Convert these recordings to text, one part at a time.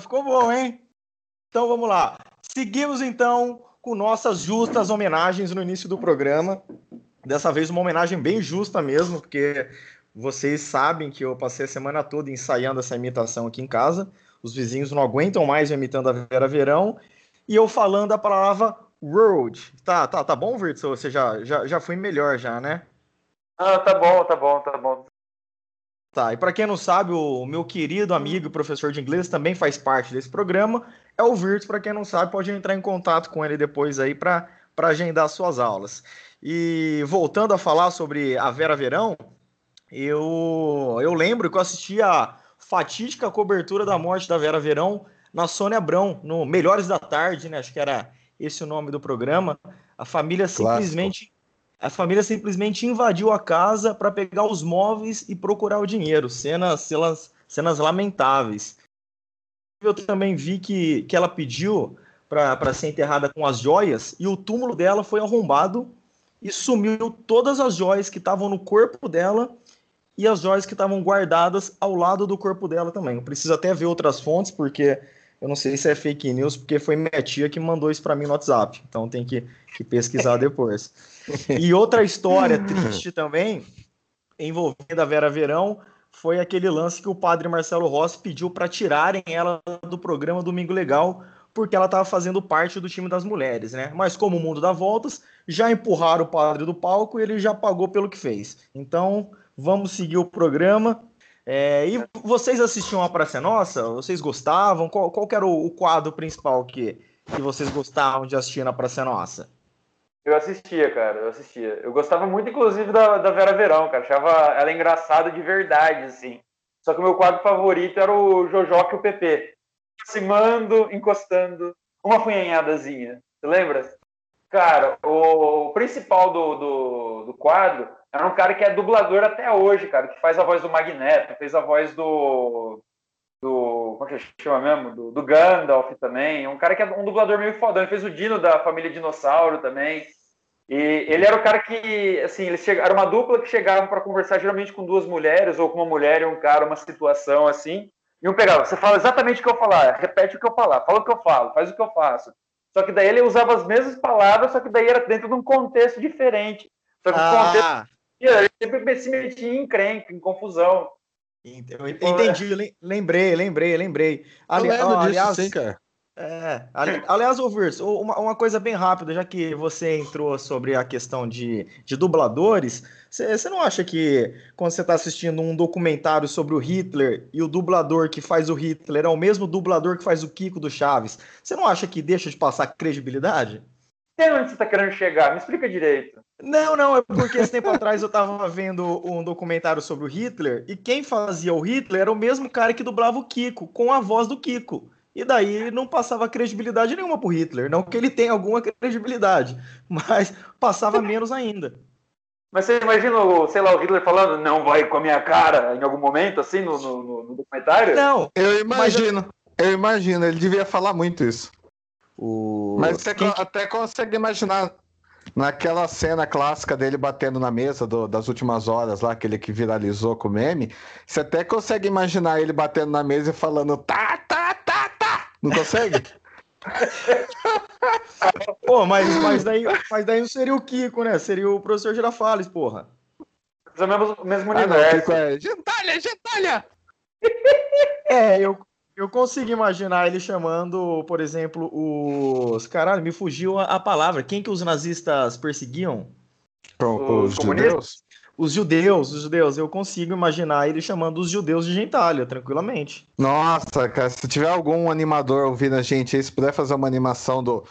ficou boa, hein? Então vamos lá. Seguimos então com nossas justas homenagens no início do programa. Dessa vez uma homenagem bem justa mesmo, porque vocês sabem que eu passei a semana toda ensaiando essa imitação aqui em casa. Os vizinhos não aguentam mais imitando a Vera Verão. E eu falando a palavra world. Tá, tá, tá bom, Virtus? Você já, já, já foi melhor já, né? Ah, tá bom, tá bom, tá bom. Tá, e para quem não sabe, o meu querido amigo professor de inglês também faz parte desse programa. É o Virtus, para quem não sabe, pode entrar em contato com ele depois aí para agendar suas aulas. E voltando a falar sobre a Vera Verão, eu, eu lembro que eu assisti a fatídica cobertura da morte da Vera Verão na Sônia Abrão, no Melhores da Tarde, né? Acho que era esse o nome do programa. A família simplesmente a família simplesmente invadiu a casa para pegar os móveis e procurar o dinheiro. Cenas, cenas, cenas lamentáveis. Eu também vi que, que ela pediu para ser enterrada com as joias e o túmulo dela foi arrombado e sumiu todas as joias que estavam no corpo dela e as joias que estavam guardadas ao lado do corpo dela também. Eu preciso até ver outras fontes, porque eu não sei se é fake news, porque foi minha tia que mandou isso para mim no WhatsApp. Então tem que, que pesquisar depois. E outra história triste também, envolvendo a Vera Verão, foi aquele lance que o padre Marcelo Rossi pediu para tirarem ela do programa Domingo Legal, porque ela estava fazendo parte do time das mulheres, né? Mas como o mundo dá voltas, já empurraram o padre do palco e ele já pagou pelo que fez. Então, vamos seguir o programa. É, e vocês assistiam a Praça Nossa? Vocês gostavam? Qual, qual era o, o, quadro principal que, que vocês gostavam de assistir na Praça Nossa? Eu assistia, cara, eu assistia. Eu gostava muito, inclusive, da, da Vera Verão, cara. Achava ela engraçada de verdade, assim. Só que o meu quadro favorito era o Jojoca e o PP. Aproximando, encostando, uma funhanhadazinha. Você lembra? Cara, o, o principal do, do, do, quadro era um cara que é dublador até hoje, cara, que faz a voz do Magneto, fez a voz do. do como é que chama mesmo? Do, do Gandalf também. Um cara que é um dublador meio fodão. Ele fez o Dino da família Dinossauro também. E ele era o cara que, assim, eles chegaram, era uma dupla que chegavam para conversar geralmente com duas mulheres, ou com uma mulher e um cara, uma situação assim. E um pegava, você fala exatamente o que eu falar, repete o que eu falar, fala o que eu falo, faz o que eu faço. Só que daí ele usava as mesmas palavras, só que daí era dentro de um contexto diferente. Só que ah. o contexto. Ele sempre se metia em encrenca, em confusão. Entendi, lembrei, lembrei, lembrei. Ali, eu ó, aliás, sim, cara. É, aliás, Overs, uma, uma coisa bem rápida, já que você entrou sobre a questão de, de dubladores, você não acha que quando você está assistindo um documentário sobre o Hitler e o dublador que faz o Hitler é o mesmo dublador que faz o Kiko do Chaves, você não acha que deixa de passar credibilidade? Tem onde você está querendo chegar? Me explica direito. Não, não, é porque esse tempo atrás eu estava vendo um documentário sobre o Hitler e quem fazia o Hitler era o mesmo cara que dublava o Kiko, com a voz do Kiko. E daí não passava credibilidade nenhuma pro Hitler. Não que ele tenha alguma credibilidade, mas passava menos ainda. Mas você imagina, sei lá, o Hitler falando, não vai com a minha cara em algum momento, assim, no, no, no documentário? Não. Eu imagino, eu... eu... imagino, ele devia falar muito isso. O... Mas você Quem... até consegue imaginar naquela cena clássica dele batendo na mesa do, das últimas horas lá, aquele que viralizou com o meme, você até consegue imaginar ele batendo na mesa e falando tá, tá, tá, não consegue? Pô, mas, mas, daí, mas daí não seria o Kiko, né? Seria o professor Girafales, porra. É o mesmo, mesmo universo. Ah, não, Kiko é gentalha, gentalha! É, eu, eu consigo imaginar ele chamando, por exemplo, os. Caralho, me fugiu a, a palavra. Quem que os nazistas perseguiam? Os, os judeus? os judeus, os judeus, eu consigo imaginar ele chamando os judeus de gentalha, tranquilamente. Nossa, cara, se tiver algum animador ouvindo a gente aí, se puder fazer uma animação do,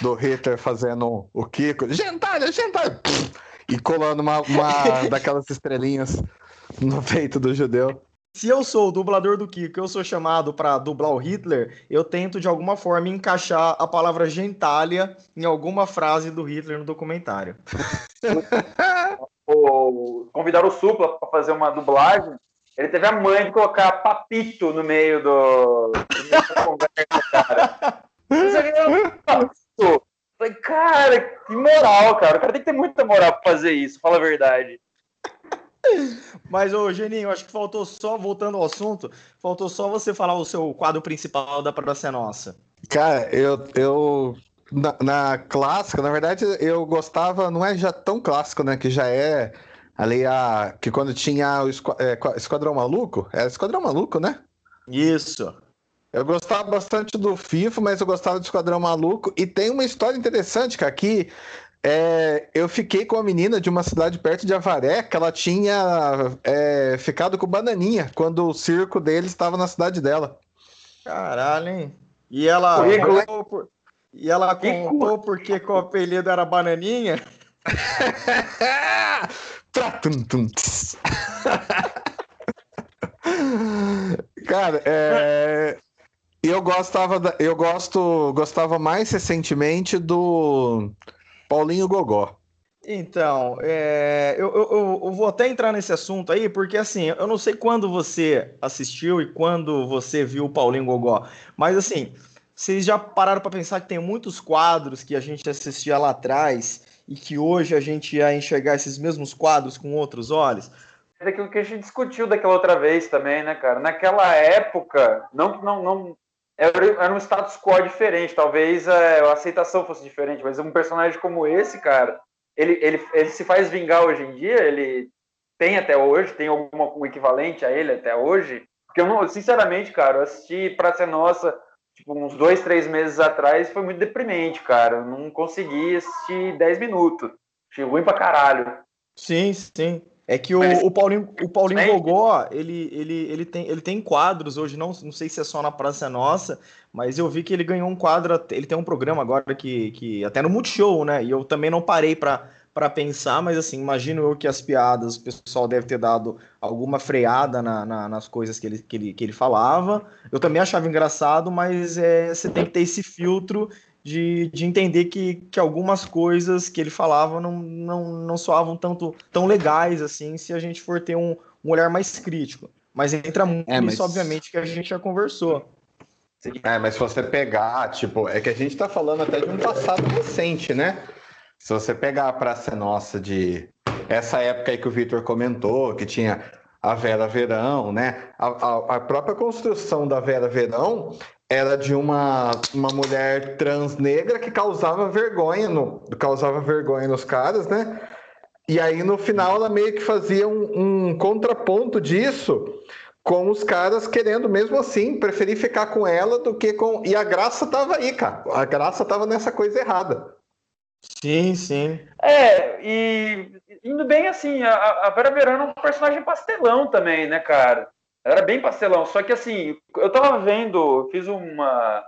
do Hitler fazendo o Kiko, gentalha, gentalha, e colando uma, uma daquelas estrelinhas no peito do judeu. Se eu sou o dublador do Kiko, eu sou chamado para dublar o Hitler, eu tento de alguma forma encaixar a palavra gentalha em alguma frase do Hitler no documentário. o, convidaram o Supla para fazer uma dublagem, ele teve a mãe de colocar papito no meio do, cara. Falei, cara, que moral, cara. O cara tem que ter muita moral pra fazer isso, fala a verdade. Mas, ô Geninho, acho que faltou só, voltando ao assunto, faltou só você falar o seu quadro principal da Praça Nossa. Cara, eu, eu na, na, clássica, na verdade, eu gostava, não é já tão clássico, né? Que já é ali a. Que quando tinha o é, Esquadrão Maluco, era Esquadrão Maluco, né? Isso. Eu gostava bastante do FIFA, mas eu gostava do Esquadrão Maluco. E tem uma história interessante, que aqui é, eu fiquei com a menina de uma cidade perto de Avaré, que ela tinha é, ficado com Bananinha quando o circo dele estava na cidade dela. Caralho, hein? E ela contou, por... e ela contou porque o apelido era Bananinha? Cara, é, eu gostava, da, eu gosto, gostava mais recentemente do Paulinho Gogó. Então, é, eu, eu, eu, vou até entrar nesse assunto aí, porque assim, eu não sei quando você assistiu e quando você viu o Paulinho Gogó, mas assim, vocês já pararam para pensar que tem muitos quadros que a gente assistia lá atrás e que hoje a gente ia enxergar esses mesmos quadros com outros olhos? É daquilo que a gente discutiu daquela outra vez também, né, cara? Naquela época, não, não, não era, um status quo diferente. Talvez a, a, aceitação fosse diferente, mas um personagem como esse, cara, ele, ele, ele se faz vingar hoje em dia, ele tem até hoje, tem alguma um equivalente a ele até hoje. Porque eu não, sinceramente, cara, eu assisti Praça Nossa tipo, uns dois, três meses atrás, foi muito deprimente, cara. Eu não consegui assistir 10 minutos. Achei ruim pra caralho. Sim, sim. É que o, o Paulinho, o Paulinho Gogó, ele, ele, ele, tem, ele tem quadros hoje, não, não sei se é só na Praça Nossa, mas eu vi que ele ganhou um quadro, ele tem um programa agora que, que até no Multishow, né? E eu também não parei para para pensar, mas assim, imagino eu que as piadas, o pessoal deve ter dado alguma freada na, na, nas coisas que ele, que, ele, que ele falava. Eu também achava engraçado, mas é, você tem que ter esse filtro de, de entender que, que algumas coisas que ele falava não, não, não soavam tanto tão legais assim se a gente for ter um, um olhar mais crítico. Mas entra muito é, mas... isso, obviamente, que a gente já conversou. É, mas se você pegar, tipo, é que a gente tá falando até de um passado recente, né? Se você pegar a Praça Nossa de essa época aí que o Vitor comentou, que tinha a Vera Verão, né? A, a, a, própria construção da Vera Verão era de uma, uma mulher trans negra que causava vergonha no causava vergonha nos caras, né? E aí no final ela meio que fazia um, um contraponto disso com os caras querendo mesmo assim preferir ficar com ela do que com e a graça tava aí, cara. A graça tava nessa coisa errada. Sim, sim. É, e indo bem assim, a, a Vera Verano é um personagem pastelão também, né, cara? Era bem pastelão, só que assim, eu tava vendo, fiz uma,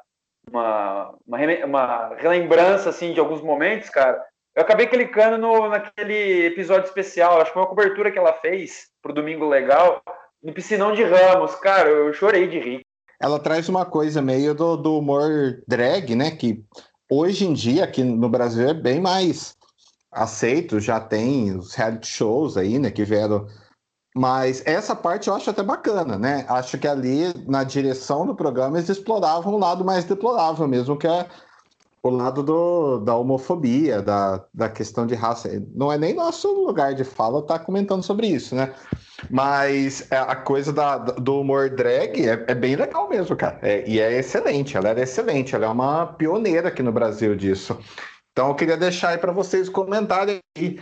uma, uma, uma relembrança assim de alguns momentos, cara. Eu acabei clicando no, naquele episódio especial, acho que foi uma cobertura que ela fez pro Domingo Legal, no Piscinão de Ramos. Cara, eu chorei de rir. Ela traz uma coisa meio do, do humor drag, né? Que hoje em dia aqui no Brasil é bem mais aceito, já tem os reality shows aí, né? Que vieram mas essa parte eu acho até bacana, né? Acho que ali na direção do programa eles exploravam o lado mais deplorável mesmo, que é o lado do, da homofobia, da, da questão de raça. Não é nem nosso lugar de fala estar tá comentando sobre isso, né? Mas é, a coisa da, do humor drag é, é bem legal mesmo, cara. É, e é excelente, ela era excelente, ela é uma pioneira aqui no Brasil disso. Então eu queria deixar aí para vocês comentarem aí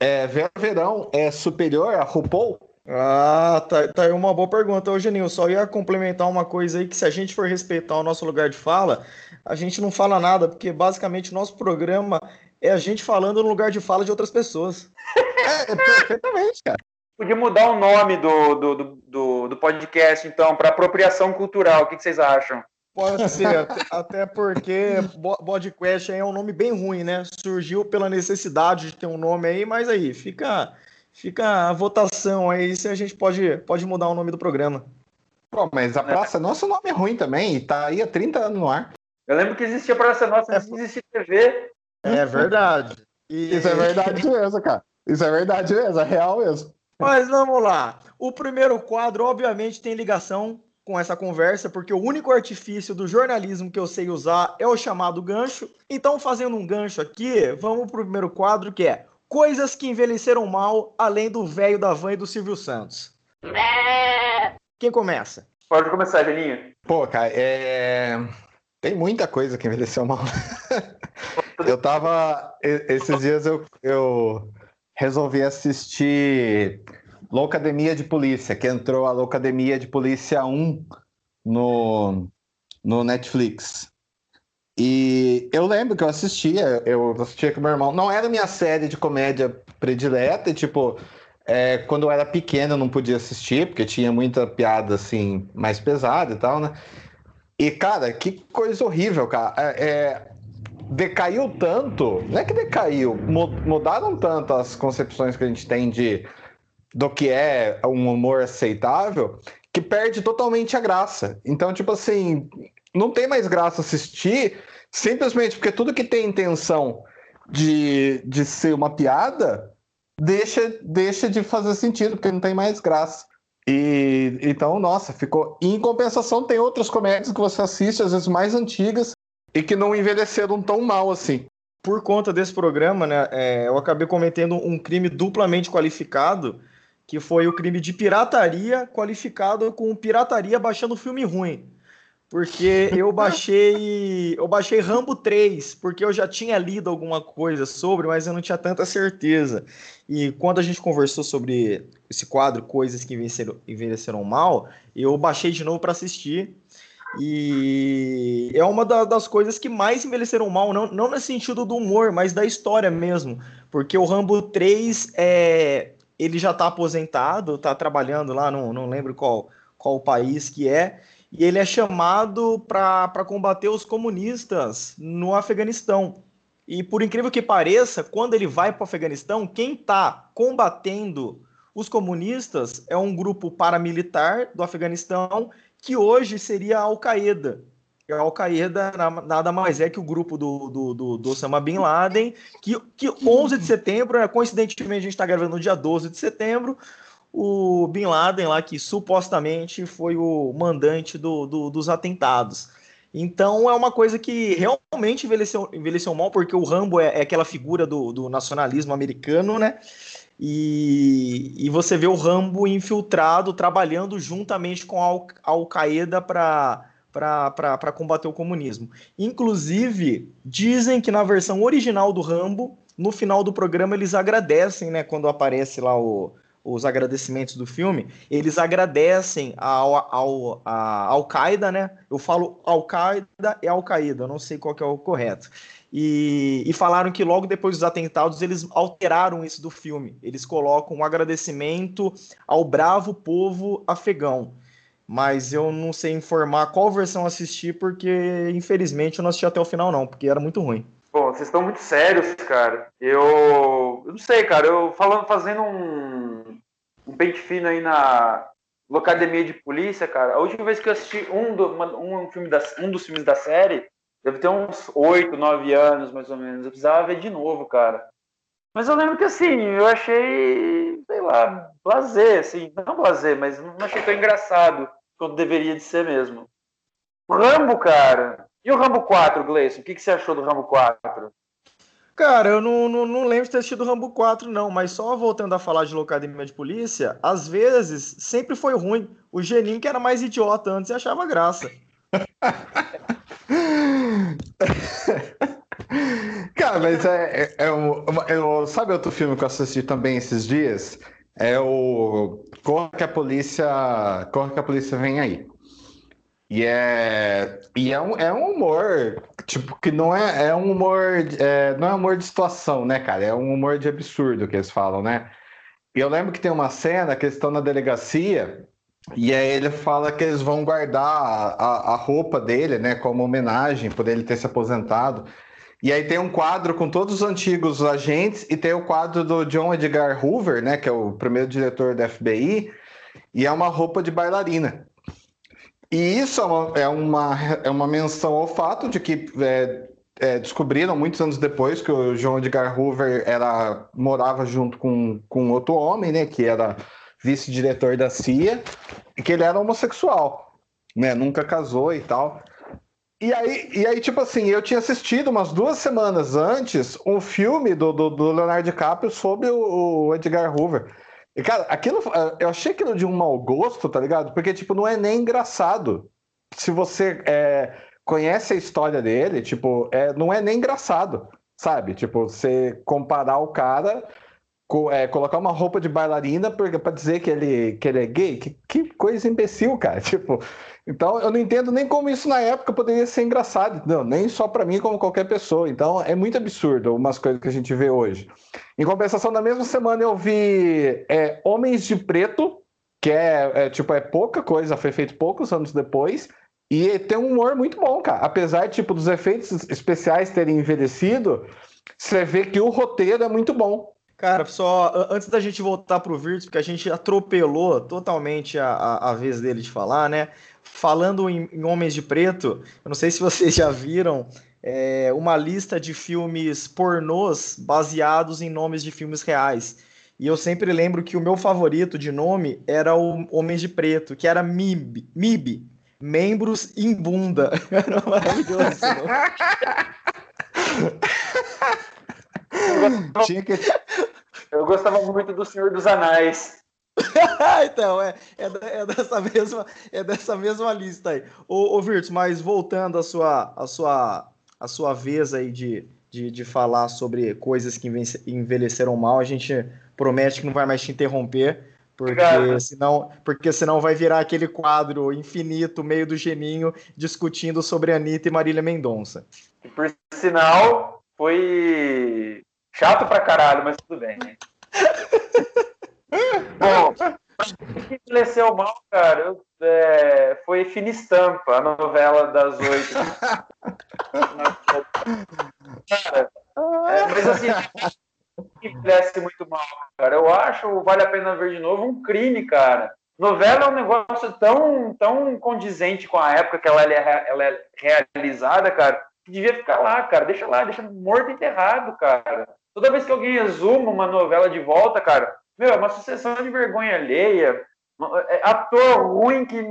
é, Verão é superior a RuPaul? Ah, tá, tá aí uma boa pergunta, ô Geninho. Só ia complementar uma coisa aí, que se a gente for respeitar o nosso lugar de fala, a gente não fala nada, porque basicamente o nosso programa é a gente falando no lugar de fala de outras pessoas. é, é perfeitamente, cara. Podia mudar o nome do, do, do, do podcast, então, para apropriação cultural. O que, que vocês acham? Pode ser, até porque Bodquest é um nome bem ruim, né? Surgiu pela necessidade de ter um nome aí, mas aí fica, fica a votação aí se a gente pode, pode mudar o nome do programa. Pô, mas a Praça Nossa, o nome é ruim também, e tá aí há 30 anos no ar. Eu lembro que existia Praça Nossa antes de existir TV. É verdade. E... Isso é verdade mesmo, cara. Isso é verdade mesmo, é real mesmo. Mas vamos lá. O primeiro quadro, obviamente, tem ligação com essa conversa, porque o único artifício do jornalismo que eu sei usar é o chamado gancho. Então, fazendo um gancho aqui, vamos para o primeiro quadro que é Coisas que envelheceram mal, além do velho da van e do Silvio Santos. Quem começa? Pode começar, Geninho. Pô, cara, é... tem muita coisa que envelheceu mal. eu tava. Esses dias eu, eu resolvi assistir Loucademia de Polícia, que entrou a Loucademia de Polícia 1 no, no Netflix. E eu lembro que eu assistia, eu assistia com meu irmão. Não era minha série de comédia predileta, e, tipo, é, quando eu era pequeno eu não podia assistir, porque tinha muita piada, assim, mais pesada e tal, né? E, cara, que coisa horrível, cara. É, é, decaiu tanto, não é que decaiu, mudaram tanto as concepções que a gente tem de do que é um humor aceitável, que perde totalmente a graça. Então, tipo assim, não tem mais graça assistir simplesmente porque tudo que tem intenção de, de ser uma piada deixa, deixa de fazer sentido, porque não tem mais graça. E então, nossa, ficou. E em compensação, tem outras comédias que você assiste, às vezes mais antigas, e que não envelheceram tão mal assim. Por conta desse programa, né, é, eu acabei cometendo um crime duplamente qualificado, que foi o crime de pirataria qualificado com pirataria baixando filme ruim porque eu baixei, eu baixei Rambo 3, porque eu já tinha lido alguma coisa sobre, mas eu não tinha tanta certeza. E quando a gente conversou sobre esse quadro, coisas que envelheceram, envelheceram mal, eu baixei de novo para assistir. E é uma da, das coisas que mais envelheceram mal, não, não no sentido do humor, mas da história mesmo. Porque o Rambo 3 é, ele já está aposentado, está trabalhando lá, não, não lembro qual, qual país que é e ele é chamado para combater os comunistas no Afeganistão. E por incrível que pareça, quando ele vai para o Afeganistão, quem está combatendo os comunistas é um grupo paramilitar do Afeganistão que hoje seria a Al-Qaeda. A Al-Qaeda nada mais é que o grupo do, do, do, do Osama Bin Laden, que, que 11 de setembro, né, coincidentemente a gente está gravando no dia 12 de setembro, o Bin Laden lá, que supostamente foi o mandante do, do, dos atentados. Então é uma coisa que realmente envelheceu, envelheceu mal, porque o Rambo é, é aquela figura do, do, nacionalismo americano, né? E, e, você vê o Rambo infiltrado, trabalhando juntamente com a Al-Qaeda para para combater o comunismo. Inclusive, dizem que na versão original do Rambo, no final do programa, eles agradecem, né? Quando aparece lá o, os agradecimentos do filme, eles agradecem ao, ao, a Al-Qaeda, né? Eu falo Al-Qaeda e Al-Qaeda, eu não sei qual que é o correto. E, e, falaram que logo depois dos atentados eles alteraram isso do filme. Eles colocam um agradecimento ao bravo povo afegão. Mas eu não sei informar qual versão assistir, porque infelizmente eu não assisti até o final, não, porque era muito ruim. Bom, vocês estão muito sérios, cara. Eu, eu não sei, cara. Eu falando, fazendo um, um pente fino aí na Academia de Polícia, cara. A última vez que eu assisti um, do, uma, um, filme da, um dos filmes da série, deve ter uns oito, nove anos, mais ou menos. Eu precisava ver de novo, cara. Mas eu lembro que assim, eu achei, sei lá, blazer, assim, não blazer, mas não achei tão engraçado quanto deveria de ser mesmo. Rambo, cara, e o Rambo 4, Gleison? O que, que você achou do Rambo 4? Cara, eu não, não, não, lembro de ter assistido Rambo 4, não, mas só voltando a falar de Locademia de Polícia, às vezes sempre foi ruim. O Genin, que era mais idiota antes, achava graça. Cara, mas é, é, é, é, Sabe outro filme que eu assisti também esses dias? É o Corra que a Polícia. Corra que a Polícia vem aí. E é, e é, um, é um humor, tipo, que não é, é um humor, é, não é um humor de situação, né, cara? É um humor de absurdo que eles falam, né? E eu lembro que tem uma cena que eles estão na delegacia e aí ele fala que eles vão guardar a, a roupa dele, né, como homenagem por ele ter se aposentado. E aí tem um quadro com todos os antigos agentes e tem o quadro do John Edgar Hoover, né, que é o primeiro diretor da FBI, e é uma roupa de bailarina. E isso é uma, é uma, é uma menção ao fato de que é, é, descobriram muitos anos depois que o John Edgar Hoover era, morava junto com, com outro homem, né, que era vice-diretor da CIA, e que ele era homossexual, né, nunca casou e tal. E aí, e aí, tipo assim, eu tinha assistido umas duas semanas antes um filme do, do, do Leonardo DiCaprio sobre o, o, Edgar Hoover. Cara, aquilo, eu achei aquilo de um mau gosto, tá ligado? Porque, tipo, não é nem engraçado. Se você é, conhece a história dele, tipo, é, não é nem engraçado, sabe? Tipo, você comparar o cara é, colocar uma roupa de bailarina para dizer que ele, que ele é gay, que, que coisa imbecil, cara. Tipo, então eu não entendo nem como isso na época poderia ser engraçado, não, nem só para mim, como qualquer pessoa. Então é muito absurdo umas coisas que a gente vê hoje. Em compensação, na mesma semana eu vi é, Homens de Preto, que é, é, tipo é pouca coisa, foi feito poucos anos depois. E tem um humor muito bom, cara. Apesar tipo dos efeitos especiais terem envelhecido, você vê que o roteiro é muito bom. Cara, só antes da gente voltar pro Virtus, porque a gente atropelou totalmente a, a, a vez dele de falar, né? Falando em, em, Homens de Preto, eu não sei se vocês já viram é, uma lista de filmes pornôs baseados em nomes de filmes reais. E eu sempre lembro que o meu favorito de nome era o Homens de Preto, que era MIB, MIB Membros em Bunda. Era maravilhoso. Tinha que... Eu gostava muito do Senhor dos Anéis. então, é, é, é, dessa mesma, é dessa mesma lista aí. Ô, ô Virtus, mas voltando à sua, à sua, à sua vez aí de, de, de falar sobre coisas que envelheceram mal, a gente promete que não vai mais te interromper, porque senão, porque senão vai virar aquele quadro infinito, meio do geninho, discutindo sobre Anitta e Marília Mendonça. Por sinal, foi chato pra caralho, mas tudo bem. Bom, que envelheceu mal, cara, eu, é, foi Fina Estampa, a novela das oito. cara, é, mas assim, envelhece muito mal, cara. Eu acho, vale a pena ver de novo, um crime, cara. Novela é um negócio tão, tão condizente com a época que ela é, ela é realizada, cara, que devia ficar lá, cara. Deixa lá, deixa morto enterrado, cara. Toda vez que alguém exuma uma novela de volta, cara, meu, é uma sucessão de vergonha alheia. É, ator ruim que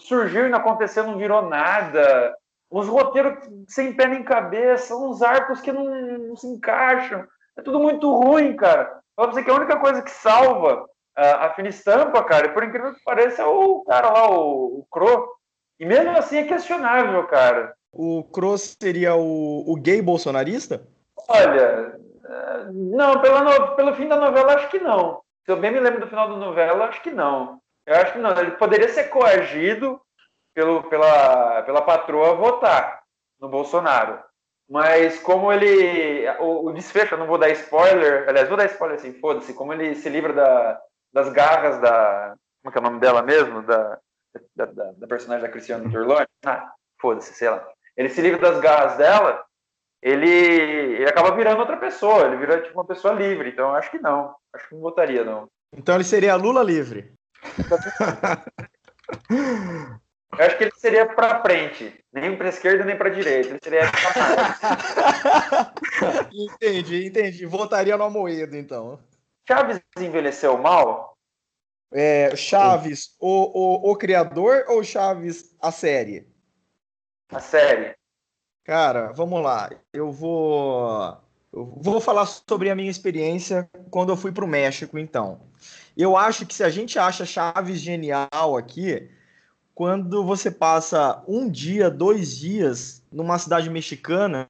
surgiu e não aconteceu, não virou nada. Uns roteiros sem pé nem cabeça, uns arcos que não, não se encaixam. É tudo muito ruim, cara. Pra você que a única coisa que salva a, a fina estampa, cara, por incrível que pareça, é o cara lá, o, o Cro. E mesmo assim é questionável, cara. O Cross seria o, o gay bolsonarista? Olha, é, não, pela no... pelo fim da novela, acho que não. Se eu bem me lembro do final da novela, acho que não. Eu acho que não. Ele poderia ser coagido pelo, pela, pela patroa votar no Bolsonaro. Mas como ele. O, o, desfecho, eu não vou dar spoiler. Aliás, vou dar spoiler assim, foda-se. Como ele se livra da, das garras da. Como é que é o nome dela mesmo? Da, da, da, da personagem da Cristiane Turlone? Ah, foda-se, sei lá ele se livra das garras dela, ele, ele acaba virando outra pessoa, ele vira tipo uma pessoa livre. Então eu acho que não. Acho que não votaria, não. Então ele seria Lula livre. Eu acho que ele seria para frente, nem para esquerda nem para direita. Ele seria entendi, entendi. Votaria no Amoedo, então. Chaves envelheceu mal? É, Chaves, o, o, o criador ou Chaves a série? a série? Cara, vamos lá. Eu vou eu vou falar sobre a minha experiência quando eu fui para o México, então. Eu acho que se a gente acha Chaves genial aqui, quando você passa um dia, dois dias numa cidade mexicana,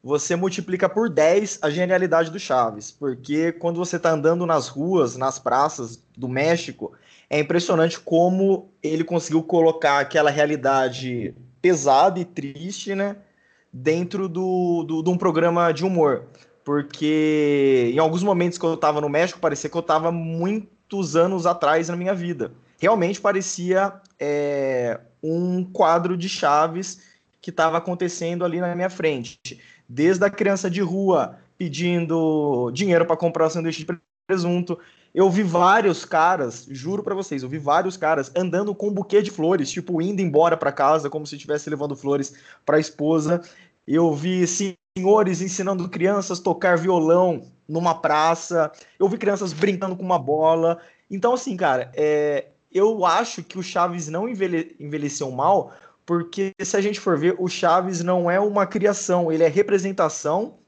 você multiplica por 10 a genialidade do Chaves. Porque quando você está andando nas ruas, nas praças do México, é impressionante como ele conseguiu colocar aquela realidade pesado e triste, né? Dentro do, do, de um programa de humor. Porque em alguns momentos que eu estava no México, parecia que eu estava muitos anos atrás na minha vida. Realmente parecia é, um quadro de chaves que estava acontecendo ali na minha frente. Desde a criança de rua pedindo dinheiro para comprar um sanduíche de presunto, eu vi vários caras, juro para vocês, eu vi vários caras andando com um buquê de flores, tipo indo embora para casa como se estivesse levando flores para a esposa. Eu vi senhores ensinando crianças a tocar violão numa praça. Eu vi crianças brincando com uma bola. Então, assim, cara, é, eu acho que o Chaves não envelhe, envelheceu mal porque se a gente for ver, o Chaves não é uma criação, ele é representação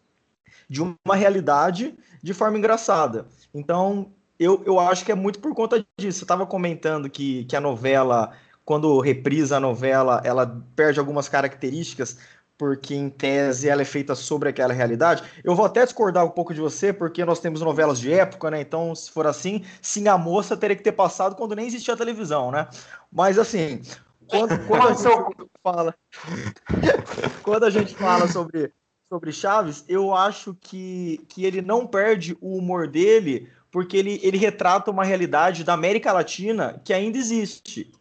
de uma realidade de forma engraçada. Então, eu, eu acho que é muito por conta disso. Você estava comentando que, que a novela, quando reprisa a novela, ela perde algumas características, porque em tese ela é feita sobre aquela realidade. Eu vou até discordar um pouco de você, porque nós temos novelas de época, né? Então, se for assim, sim, a moça teria que ter passado quando nem existia televisão, né? Mas assim, quando, quando a gente fala, quando a gente fala sobre, sobre Chaves, eu acho que, que ele não perde o humor dele, porque ele, ele retrata uma realidade da América Latina que ainda existe.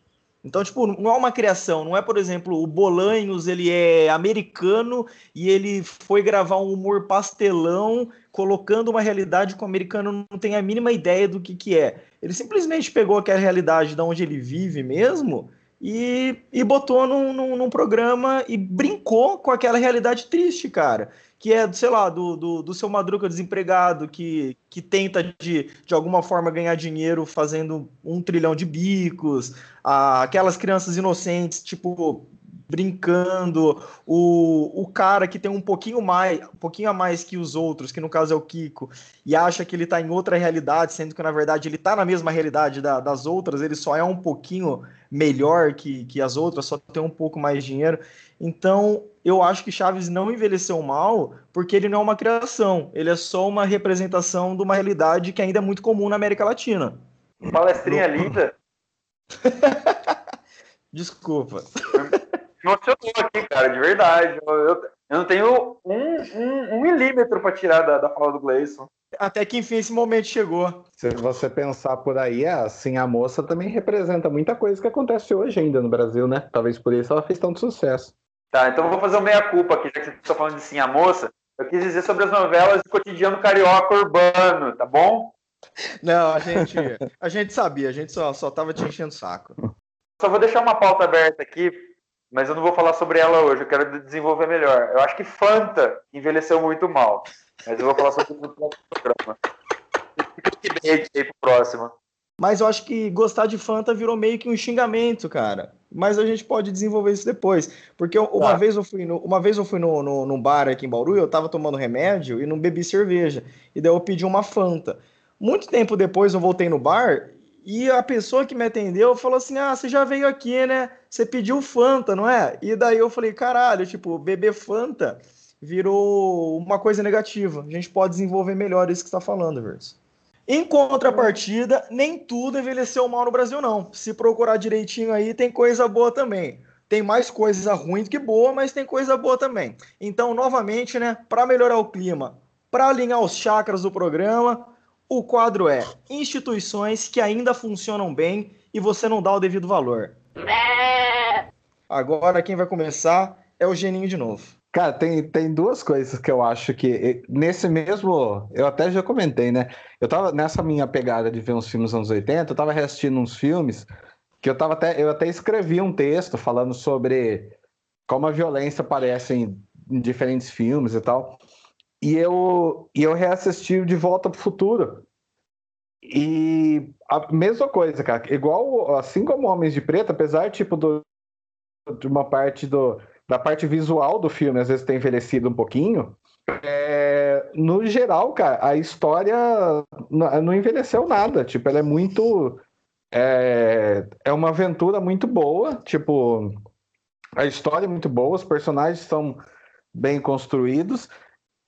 Então, tipo, não é uma criação, não é, por exemplo, o Bolanhos, ele é americano e ele foi gravar um humor pastelão, colocando uma realidade que o americano não tem a mínima ideia do que, que é. Ele simplesmente pegou aquela realidade de onde ele vive mesmo e, e botou num, num, num, programa e brincou com aquela realidade triste, cara. Que é, sei lá, do, do, do, seu Madruga desempregado que, que tenta de, de alguma forma ganhar dinheiro fazendo um trilhão de bicos, ah, aquelas crianças inocentes, tipo, brincando, o, o cara que tem um pouquinho mais, um pouquinho a mais que os outros, que no caso é o Kiko, e acha que ele está em outra realidade, sendo que na verdade ele está na mesma realidade da, das outras, ele só é um pouquinho melhor que, que as outras, só tem um pouco mais de dinheiro. Então, eu acho que Chaves não envelheceu mal, porque ele não é uma criação, ele é só uma representação de uma realidade que ainda é muito comum na América Latina. Palestrinha linda. Desculpa emocionou aqui, cara, de verdade. Eu, eu, eu não tenho um, um, um milímetro para tirar da, da fala do Gleison. Até que enfim esse momento chegou. Se você pensar por aí, é assim, a moça também representa muita coisa que acontece hoje ainda no Brasil, né? Talvez por isso ela fez tanto sucesso. Tá, então eu vou fazer uma meia-culpa aqui, já que você está falando de Sim a Moça. Eu quis dizer sobre as novelas do cotidiano carioca urbano, tá bom? Não, a gente, a gente sabia, a gente só, só tava te enchendo o saco. Só vou deixar uma pauta aberta aqui mas eu não vou falar sobre ela hoje, eu quero desenvolver melhor. Eu acho que Fanta envelheceu muito mal, mas eu vou falar sobre isso no programa. Fica aí pro próximo. Mas eu acho que gostar de Fanta virou meio que um xingamento, cara. Mas a gente pode desenvolver isso depois. Porque uma tá. vez eu fui, no, uma vez eu fui no, no, num bar aqui em Bauru, eu tava tomando remédio e não bebi cerveja. E daí eu pedi uma Fanta. Muito tempo depois eu voltei no bar e a pessoa que me atendeu falou assim: Ah, você já veio aqui, né? Você pediu Fanta, não é? E daí eu falei: Caralho, tipo, beber Fanta virou uma coisa negativa. A gente pode desenvolver melhor isso que está falando, Verso. Em contrapartida, nem tudo envelheceu mal no Brasil, não. Se procurar direitinho aí, tem coisa boa também. Tem mais coisa ruim do que boa, mas tem coisa boa também. Então, novamente, né, para melhorar o clima, para alinhar os chakras do programa, o quadro é instituições que ainda funcionam bem e você não dá o devido valor. Agora quem vai começar é o Geninho de novo. Cara, tem, tem duas coisas que eu acho que nesse mesmo. Eu até já comentei, né? Eu tava nessa minha pegada de ver uns filmes anos 80, eu tava reassistindo uns filmes que eu tava até. Eu até escrevi um texto falando sobre como a violência aparece em, em diferentes filmes e tal. E eu, e eu reassisti De Volta para o Futuro. E a mesma coisa, cara. Igual, assim como Homens de Preto, apesar tipo do, de uma parte do, da parte visual do filme às vezes ter envelhecido um pouquinho, é, no geral, cara, a história não envelheceu nada. Tipo, ela é muito. É, é uma aventura muito boa. Tipo, a história é muito boa, os personagens são bem construídos.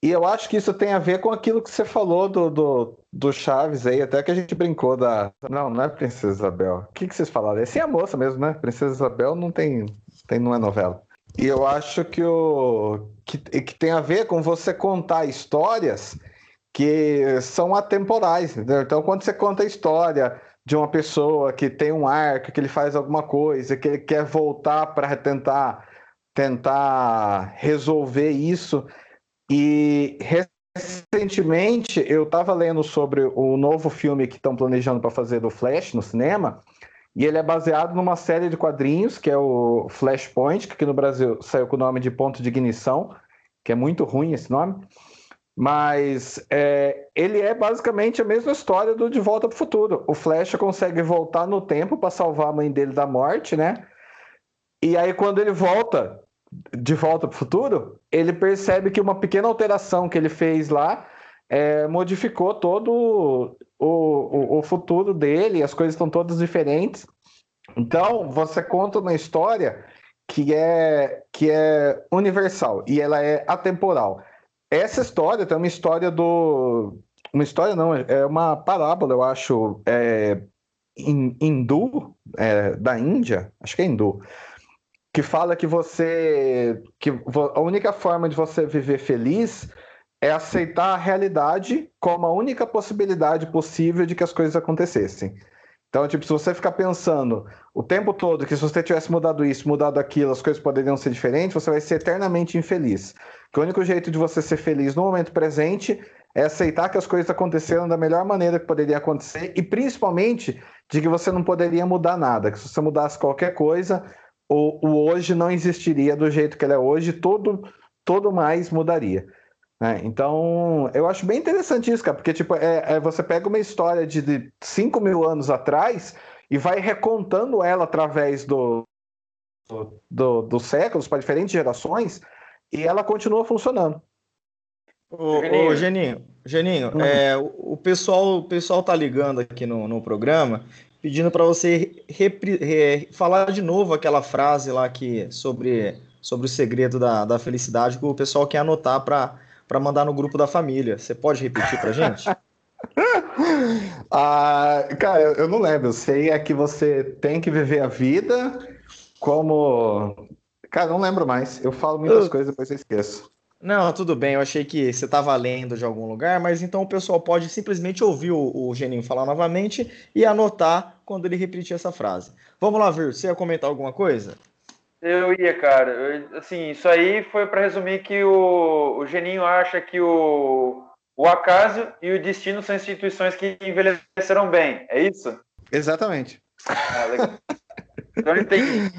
E eu acho que isso tem a ver com aquilo que você falou do, do, do Chaves aí, até que a gente brincou da. Não, não é Princesa Isabel. O que, que vocês falaram? É sim a moça mesmo, né? Princesa Isabel não tem, tem. não é novela. E eu acho que o. Que, que tem a ver com você contar histórias que são atemporais. Entendeu? Então, quando você conta a história de uma pessoa que tem um arco, que ele faz alguma coisa, que ele quer voltar para tentar tentar resolver isso e recentemente eu estava lendo sobre o novo filme que estão planejando para fazer do Flash no cinema, e ele é baseado numa série de quadrinhos que é o Flashpoint, que aqui no Brasil saiu com o nome de Ponto de Ignição, que é muito ruim esse nome. Mas é, ele é basicamente a mesma história do De Volta para o Futuro. O Flash consegue voltar no tempo para salvar a mãe dele da morte, né? E aí, quando ele volta de volta para o futuro, ele percebe que uma pequena alteração que ele fez lá é, modificou todo o, o, o futuro dele, as coisas estão todas diferentes. Então, você conta uma história que é, que é universal e ela é atemporal. Essa história tem uma história do. Uma história não, é uma parábola, eu acho, é, hindu, é, da Índia, acho que é hindu, que fala que você. que a única forma de você viver feliz é aceitar a realidade como a única possibilidade possível de que as coisas acontecessem. Então, tipo, se você ficar pensando o tempo todo que se você tivesse mudado isso, mudado aquilo, as coisas poderiam ser diferentes, você vai ser eternamente infeliz. Que o único jeito de você ser feliz no momento presente é aceitar que as coisas aconteceram da melhor maneira que poderia acontecer e principalmente de que você não poderia mudar nada, que se você mudasse qualquer coisa, o, o hoje não existiria do jeito que ele é hoje, todo, todo mais mudaria. Né? Então, eu acho bem interessante isso, cara, porque tipo, é, é você pega uma história de, de 5 mil anos atrás e vai recontando ela através do, do, do dos séculos para diferentes gerações e ela continua funcionando. Ô, Geninho, ô, Geninho, Geninho uhum. é, o, pessoal, o pessoal tá ligando aqui no, no programa pedindo para você repri, re, falar de novo aquela frase lá que sobre, sobre o segredo da, da felicidade que o pessoal quer anotar para para mandar no grupo da família. Você pode repetir para gente? ah, cara, eu não lembro. Eu sei é que você tem que viver a vida como. Cara, não lembro mais. Eu falo muitas eu... coisas depois eu esqueço. Não, tudo bem. Eu achei que você estava lendo de algum lugar, mas então o pessoal pode simplesmente ouvir o, o Geninho falar novamente e anotar quando ele repetir essa frase. Vamos lá, Vir. Você ia comentar alguma coisa? Eu ia, cara. Eu, assim, isso aí foi para resumir que o, o Geninho acha que o, o acaso e o destino são instituições que envelheceram bem. É isso? Exatamente. Ah, legal. então eu entendi.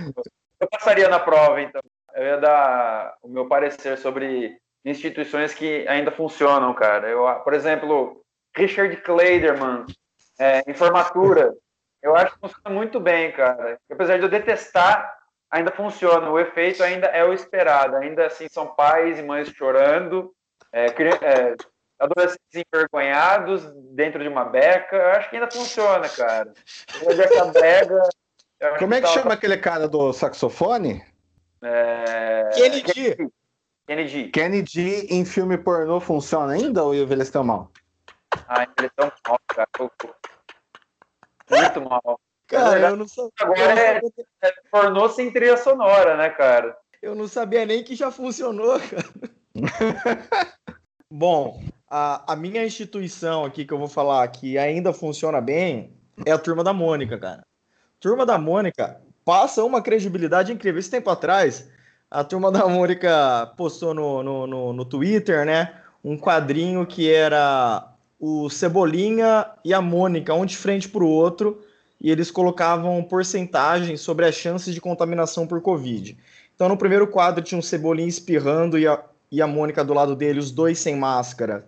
Eu passaria na prova, então. Eu ia dar o meu parecer sobre instituições que ainda funcionam, cara. Eu, por exemplo, Richard Kleiderman, é, em formatura, eu acho que funciona muito bem, cara. Apesar de eu detestar ainda funciona, o efeito ainda é o esperado, ainda assim são pais e mães chorando, é, é, adolescentes envergonhados dentro de uma beca, eu acho que ainda funciona, cara. Essa brega, Como é que, chama aquele cara do saxofone? É... Kennedy. Kennedy. Kennedy em filme pornô funciona ainda ou envelheceu mal? Ah, envelheceu mal, cara. Muito mal. Cara, eu não sabia. Agora é, é pornô sem trilha sonora, né, cara? Eu não sabia nem que já funcionou, cara. Bom, a, a minha instituição aqui que eu vou falar que ainda funciona bem é a Turma da Mônica, cara. Turma da Mônica passa uma credibilidade incrível. Esse tempo atrás, a Turma da Mônica postou no, no, no, no Twitter, né? Um quadrinho que era o Cebolinha e a Mônica, um de frente para o outro, e eles colocavam porcentagens sobre as chances de contaminação por Covid. Então, no primeiro quadro tinha um Cebolinha espirrando e a, e a Mônica do lado dele, os dois sem máscara,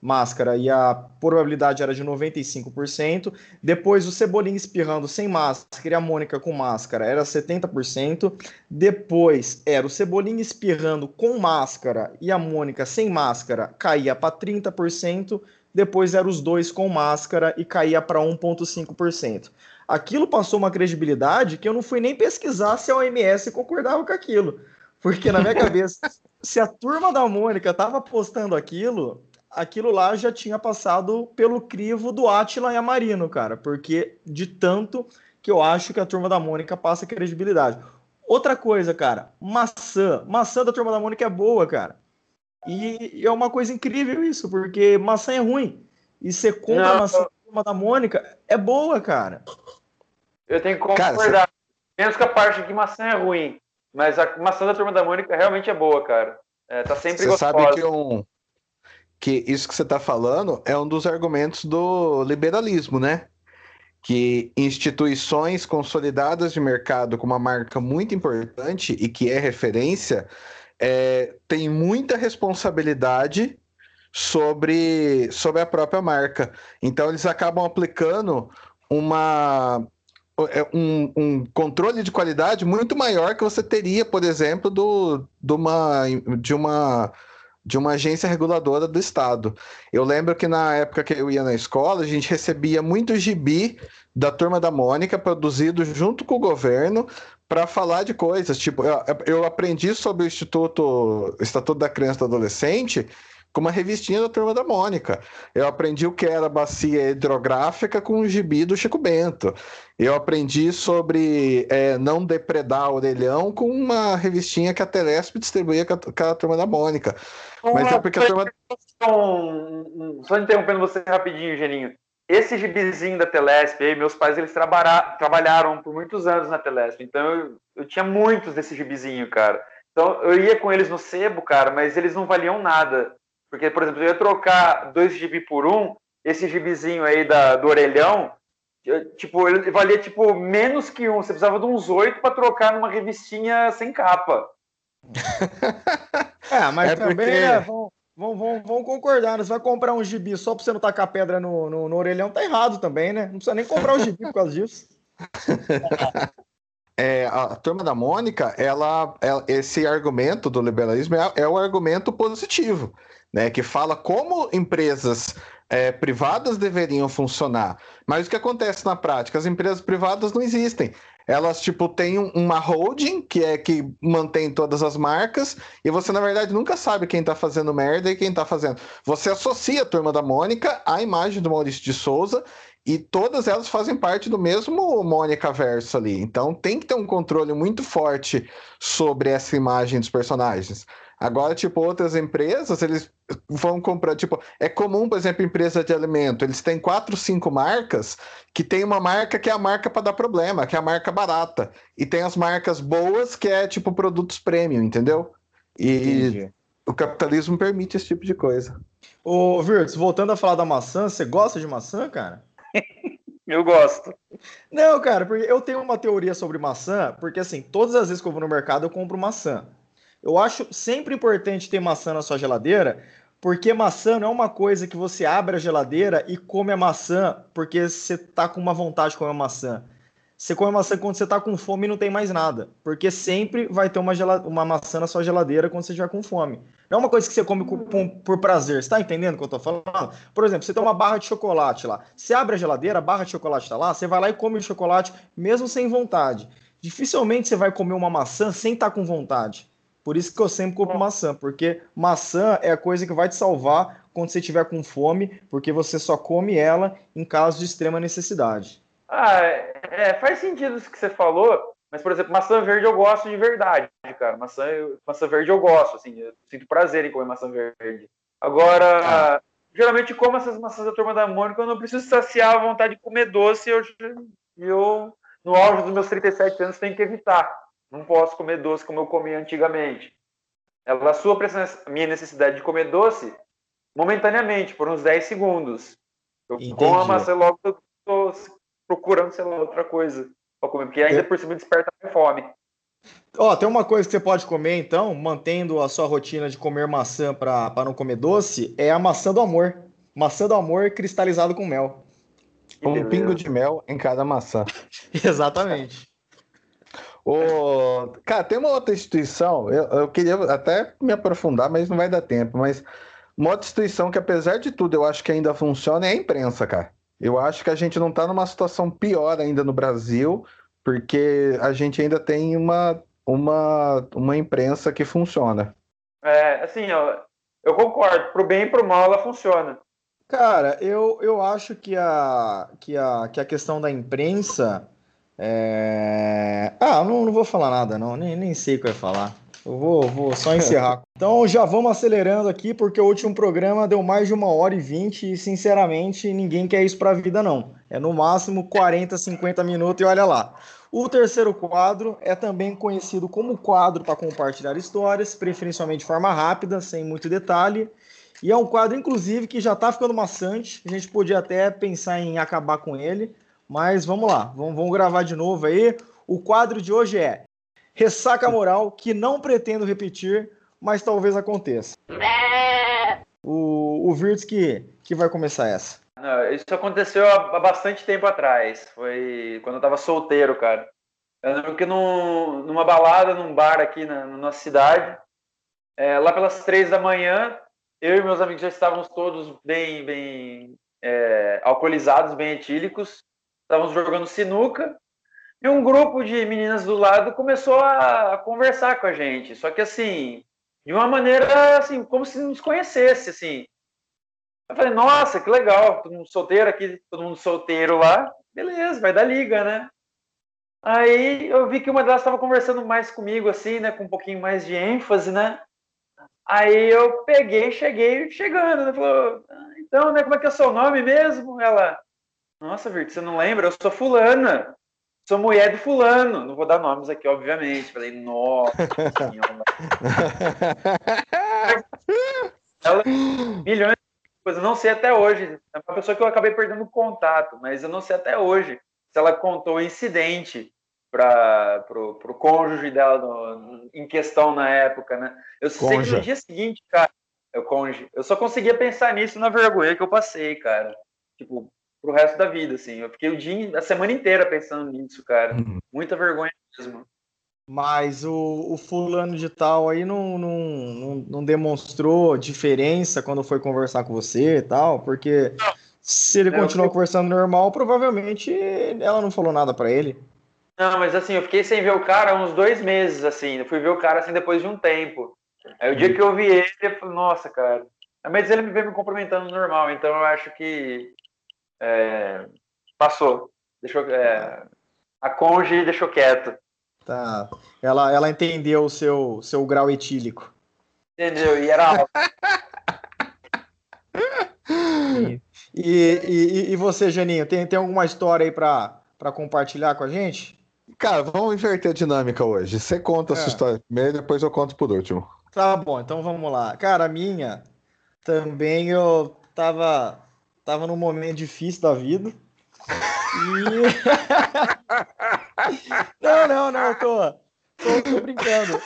máscara, e a probabilidade era de 95%. Depois, o Cebolinha espirrando sem máscara e a Mônica com máscara era 70%. Depois, era o Cebolinha espirrando com máscara e a Mônica sem máscara, caía para 30% depois eram os dois com máscara e caía para 1,5%. Aquilo passou uma credibilidade que eu não fui nem pesquisar se a OMS concordava com aquilo. Porque na minha cabeça, se a turma da Mônica estava postando aquilo, aquilo lá já tinha passado pelo crivo do Atila e a Marino, cara. Porque de tanto que eu acho que a turma da Mônica passa credibilidade. Outra coisa, cara, maçã. Maçã da turma da Mônica é boa, cara. E é uma coisa incrível isso, porque maçã é ruim. E você compra Não, maçã da Mônica, é boa, cara. Eu tenho que concordar. Cara, você... Menos que a parte de que maçã é ruim. Mas a maçã da turma da Mônica realmente é boa, cara. É, tá sempre você gostosa. sabe que, um, que isso que você tá falando é um dos argumentos do liberalismo, né? Que instituições consolidadas de mercado com uma marca muito importante e que é referência é, tem muita responsabilidade sobre, sobre a própria marca. Então eles acabam aplicando uma, é, um, um, controle de qualidade muito maior que você teria, por exemplo, do, de, uma, de, uma, de uma agência reguladora do Estado. Eu lembro que na época que eu ia na escola, a gente recebia muito gibi da Turma da Mônica, produzido junto com o governo, para falar de coisas. Tipo, eu, eu aprendi sobre o Instituto Estatuto da Criança e do Adolescente com uma revistinha da Turma da Mônica. Eu aprendi o que era bacia hidrográfica com o gibi do Chico Bento. Eu aprendi sobre é, não depredar orelhão com uma revistinha que a Telesp distribuía com a, com a Turma da Mônica. Mas é porque a Turma... Só interrompendo você rapidinho, Geninho. Esse gibizinho da Telesp, aí, meus pais eles trabalharam por muitos anos na Telesp, então eu, eu tinha muitos desse gibizinho, cara. Então eu ia com eles no sebo, cara, mas eles não valiam nada. Porque, por exemplo, eu ia trocar dois gibi por um, esse gibizinho aí da, do orelhão, tipo, ele valia tipo menos que um. Você precisava de uns oito para trocar numa revistinha sem capa. é, mas é também, porque... né, vamos, vamos, vamos, concordar, né? Você vai comprar um gibi só para você não tacar pedra no, no, no, orelhão, tá errado também, né? Não precisa nem comprar um gibi por causa disso. É, a turma da Mônica, ela, ela, esse argumento do liberalismo é, é o argumento positivo né, que fala como empresas é, privadas deveriam funcionar. Mas o que acontece na prática? As empresas privadas não existem. Elas, tipo, têm uma holding, que é que mantém todas as marcas, e você, na verdade, nunca sabe quem tá fazendo merda e quem tá fazendo. Você associa a turma da Mônica à imagem do Maurício de Souza, e todas elas fazem parte do mesmo Mônica Verso ali. Então tem que ter um controle muito forte sobre essa imagem dos personagens. Agora, tipo, outras empresas, eles vão comprar, tipo, é comum, por exemplo, empresa de alimento, eles têm quatro, cinco marcas, que tem uma marca que é a marca para dar problema, que é a marca barata. E tem as marcas boas, que é, tipo, produtos premium, entendeu? E Entendi. o capitalismo permite esse tipo de coisa. Ô, Virtus, voltando a falar da maçã, você gosta de maçã, cara? Eu gosto. Não, cara, porque eu tenho uma teoria sobre maçã, porque assim, todas as vezes que eu vou no mercado eu compro maçã. Eu acho sempre importante ter maçã na sua geladeira, porque maçã não é uma coisa que você abre a geladeira e come a maçã porque você tá com uma vontade de comer maçã. Você come maçã quando você tá com fome e não tem mais nada. Porque sempre vai ter uma, uma maçã na sua geladeira quando você estiver com fome. Não é uma coisa que você come por, por prazer. Você tá entendendo o que eu tô falando? Por exemplo, você tem uma barra de chocolate lá. Você abre a geladeira, a barra de chocolate tá lá, você vai lá e come o chocolate mesmo sem vontade. Dificilmente você vai comer uma maçã sem estar tá com vontade. Por isso que eu sempre compro maçã, porque maçã é a coisa que vai te salvar quando você estiver com fome, porque você só come ela em caso de extrema necessidade. Ah, é, faz sentido isso que você falou, mas, por exemplo, maçã verde eu gosto de verdade, cara. Maçã, maçã verde eu gosto, assim, eu sinto prazer em comer maçã verde. Agora, ah. geralmente como essas maçãs da turma da Mônica, eu não preciso saciar a vontade de comer doce, eu, eu no auge dos meus 37 anos, tenho que evitar não posso comer doce como eu comia antigamente. Ela supre a minha necessidade de comer doce momentaneamente, por uns 10 segundos. Eu Entendi. como a maçã logo eu tô procurando, sei lá, outra coisa para comer, porque ainda por cima desperta a minha fome. Ó, oh, tem uma coisa que você pode comer, então, mantendo a sua rotina de comer maçã para não comer doce, é a maçã do amor. Maçã do amor cristalizado com mel. Um pingo de mel em cada maçã. Exatamente. O... Cara, tem uma outra instituição, eu, eu queria até me aprofundar, mas não vai dar tempo. Mas uma outra instituição que, apesar de tudo, eu acho que ainda funciona é a imprensa, cara. Eu acho que a gente não está numa situação pior ainda no Brasil, porque a gente ainda tem uma, uma, uma imprensa que funciona. É, assim, ó, eu concordo. Pro bem e pro mal ela funciona. Cara, eu, eu acho que a, que, a, que a questão da imprensa é... Ah, não, não vou falar nada, não. Nem, nem sei o que eu ia falar. Eu vou, vou só encerrar. Então já vamos acelerando aqui, porque o último programa deu mais de uma hora e vinte e, sinceramente, ninguém quer isso para a vida, não. É no máximo 40, 50 minutos e olha lá. O terceiro quadro é também conhecido como quadro para compartilhar histórias, preferencialmente de forma rápida, sem muito detalhe. E é um quadro, inclusive, que já está ficando maçante. A gente podia até pensar em acabar com ele, mas vamos lá, vamos, vamos gravar de novo aí. O quadro de hoje é Ressaca Moral, que não pretendo repetir, mas talvez aconteça. O, o Virtus que, que vai começar essa. isso aconteceu há, há, bastante tempo atrás. Foi quando eu tava solteiro, cara. Eu lembro que num, numa balada, num bar aqui na, na nossa cidade, é, lá pelas três da manhã, eu e meus amigos já estávamos todos bem, bem é, alcoolizados, bem etílicos. Estávamos jogando sinuca e um grupo de meninas do lado começou a, a conversar com a gente. Só que assim, de uma maneira assim, como se nos conhecesse, assim. Eu falei, nossa, que legal, todo mundo solteiro aqui, todo mundo solteiro lá, beleza, vai dar liga, né? Aí eu vi que uma delas estava conversando mais comigo, assim, né, com um pouquinho mais de ênfase, né? Aí eu peguei, cheguei chegando, né? Falou, ah, então, né, como é que é o seu nome mesmo? Ela, nossa, Virto, você não lembra? Eu sou fulana sou mulher do fulano. Não vou dar nomes aqui, obviamente. Falei, nossa. Ela, milhões de coisas. Eu não sei até hoje. É uma pessoa que eu acabei perdendo contato, mas eu não sei até hoje se ela contou o incidente para o cônjuge dela no, em questão na época, né? Eu sei que no dia seguinte, cara, eu cônjuge, eu só conseguia pensar nisso na vergonha que eu passei, cara. Tipo, pro resto da vida, assim. Eu fiquei o dia, a semana inteira pensando nisso, cara. Uhum. Muita vergonha mesmo. Mas o, o fulano de tal aí não, não, não, não, demonstrou diferença quando foi conversar com você e tal, porque se ele continuou conversando normal, provavelmente ela não falou nada para ele. Não, mas assim, eu fiquei sem ver o cara uns dois meses, assim. Eu fui ver o cara assim depois de um tempo. Aí o dia uhum. que eu vi ele, eu falei, nossa, cara. Mas ele me veio me cumprimentando normal, então eu acho que é, passou. Deixou, é, a conge deixou quieto. Tá. Ela, ela entendeu o seu, seu grau etílico. Entendeu? E era alto. e, e, e, você, Janinho, tem, tem alguma história aí para compartilhar com a gente? Cara, vamos inverter a dinâmica hoje. Você conta é. a sua história primeiro, depois eu conto por último. Tá bom, então vamos lá. Cara, a minha também eu tava tava num momento difícil da vida. E... não, não, não, tô, tô, tô brincando.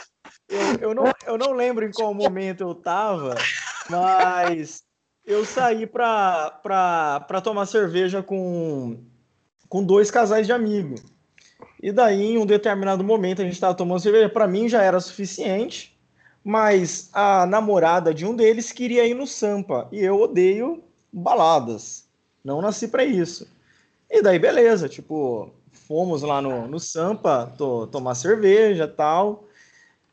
Eu, eu, não, eu não lembro em qual momento eu tava, mas eu saí pra, pra, pra tomar cerveja com, com dois casais de amigos. E daí, em um determinado momento, a gente estava tomando cerveja. Para mim já era suficiente, mas a namorada de um deles queria ir no Sampa. E eu odeio baladas. Não nasci para isso. E daí, beleza, tipo, fomos lá no, no Sampa to, tomar cerveja tal.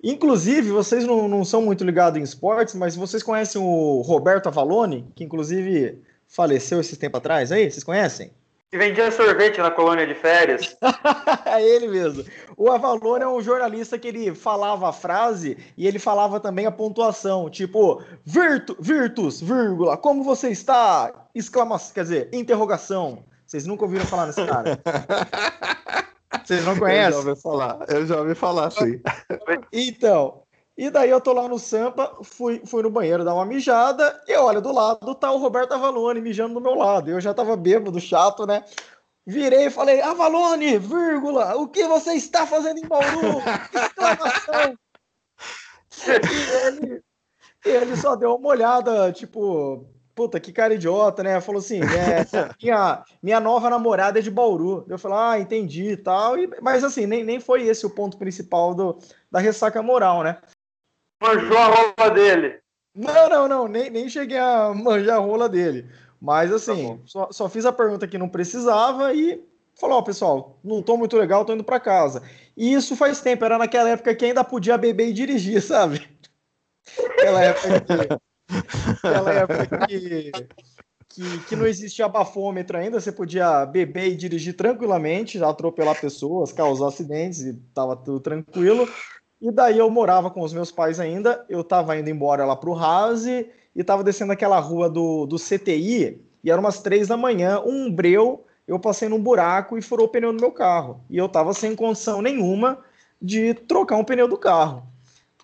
Inclusive, vocês não, não são muito ligados em esportes, mas vocês conhecem o Roberto Avalone, que inclusive faleceu esse tempo atrás aí? Vocês conhecem? Que vendia sorvete na colônia de férias. é ele mesmo. O Avalone é um jornalista que ele falava a frase e ele falava também a pontuação, tipo, Virtu, Virtus, vírgula, como você está? Exclamação, quer dizer, interrogação. Vocês nunca ouviram falar nesse cara? Vocês não conhecem? Eu já ouvi falar, eu já ouvi falar, sim. Então, e daí eu tô lá no Sampa, fui, fui no banheiro dar uma mijada, e olha, do lado tá o Roberto Avalone mijando do meu lado. Eu já tava bêbado, chato, né? Virei e falei, Avalone, vírgula, o que você está fazendo em Bauru? Exclamação! e ele, ele só deu uma olhada, tipo, puta, que cara idiota, né? Falou assim, é, minha, minha nova namorada é de Bauru. Eu falei, ah, entendi e tal. E, mas assim, nem, nem foi esse o ponto principal do, da ressaca moral, né? Manjou a rola dele. Não, não, não, nem, nem cheguei a manjar a rola dele. Mas assim, tá só, só, fiz a pergunta que não precisava e falou, ó, oh, pessoal, não tô muito legal, tô indo para casa. E isso faz tempo, era naquela época que ainda podia beber e dirigir, sabe? Aquela época que, aquela época que, que, que não existia bafômetro ainda, você podia beber e dirigir tranquilamente, atropelar pessoas, causar acidentes e tava tudo tranquilo. E daí eu morava com os meus pais ainda, eu tava indo embora lá pro Rase e tava descendo aquela rua do, do CTI, e eram umas três da manhã, um breu, eu passei num buraco e furou o pneu do meu carro. E eu tava sem condição nenhuma de trocar um pneu do carro.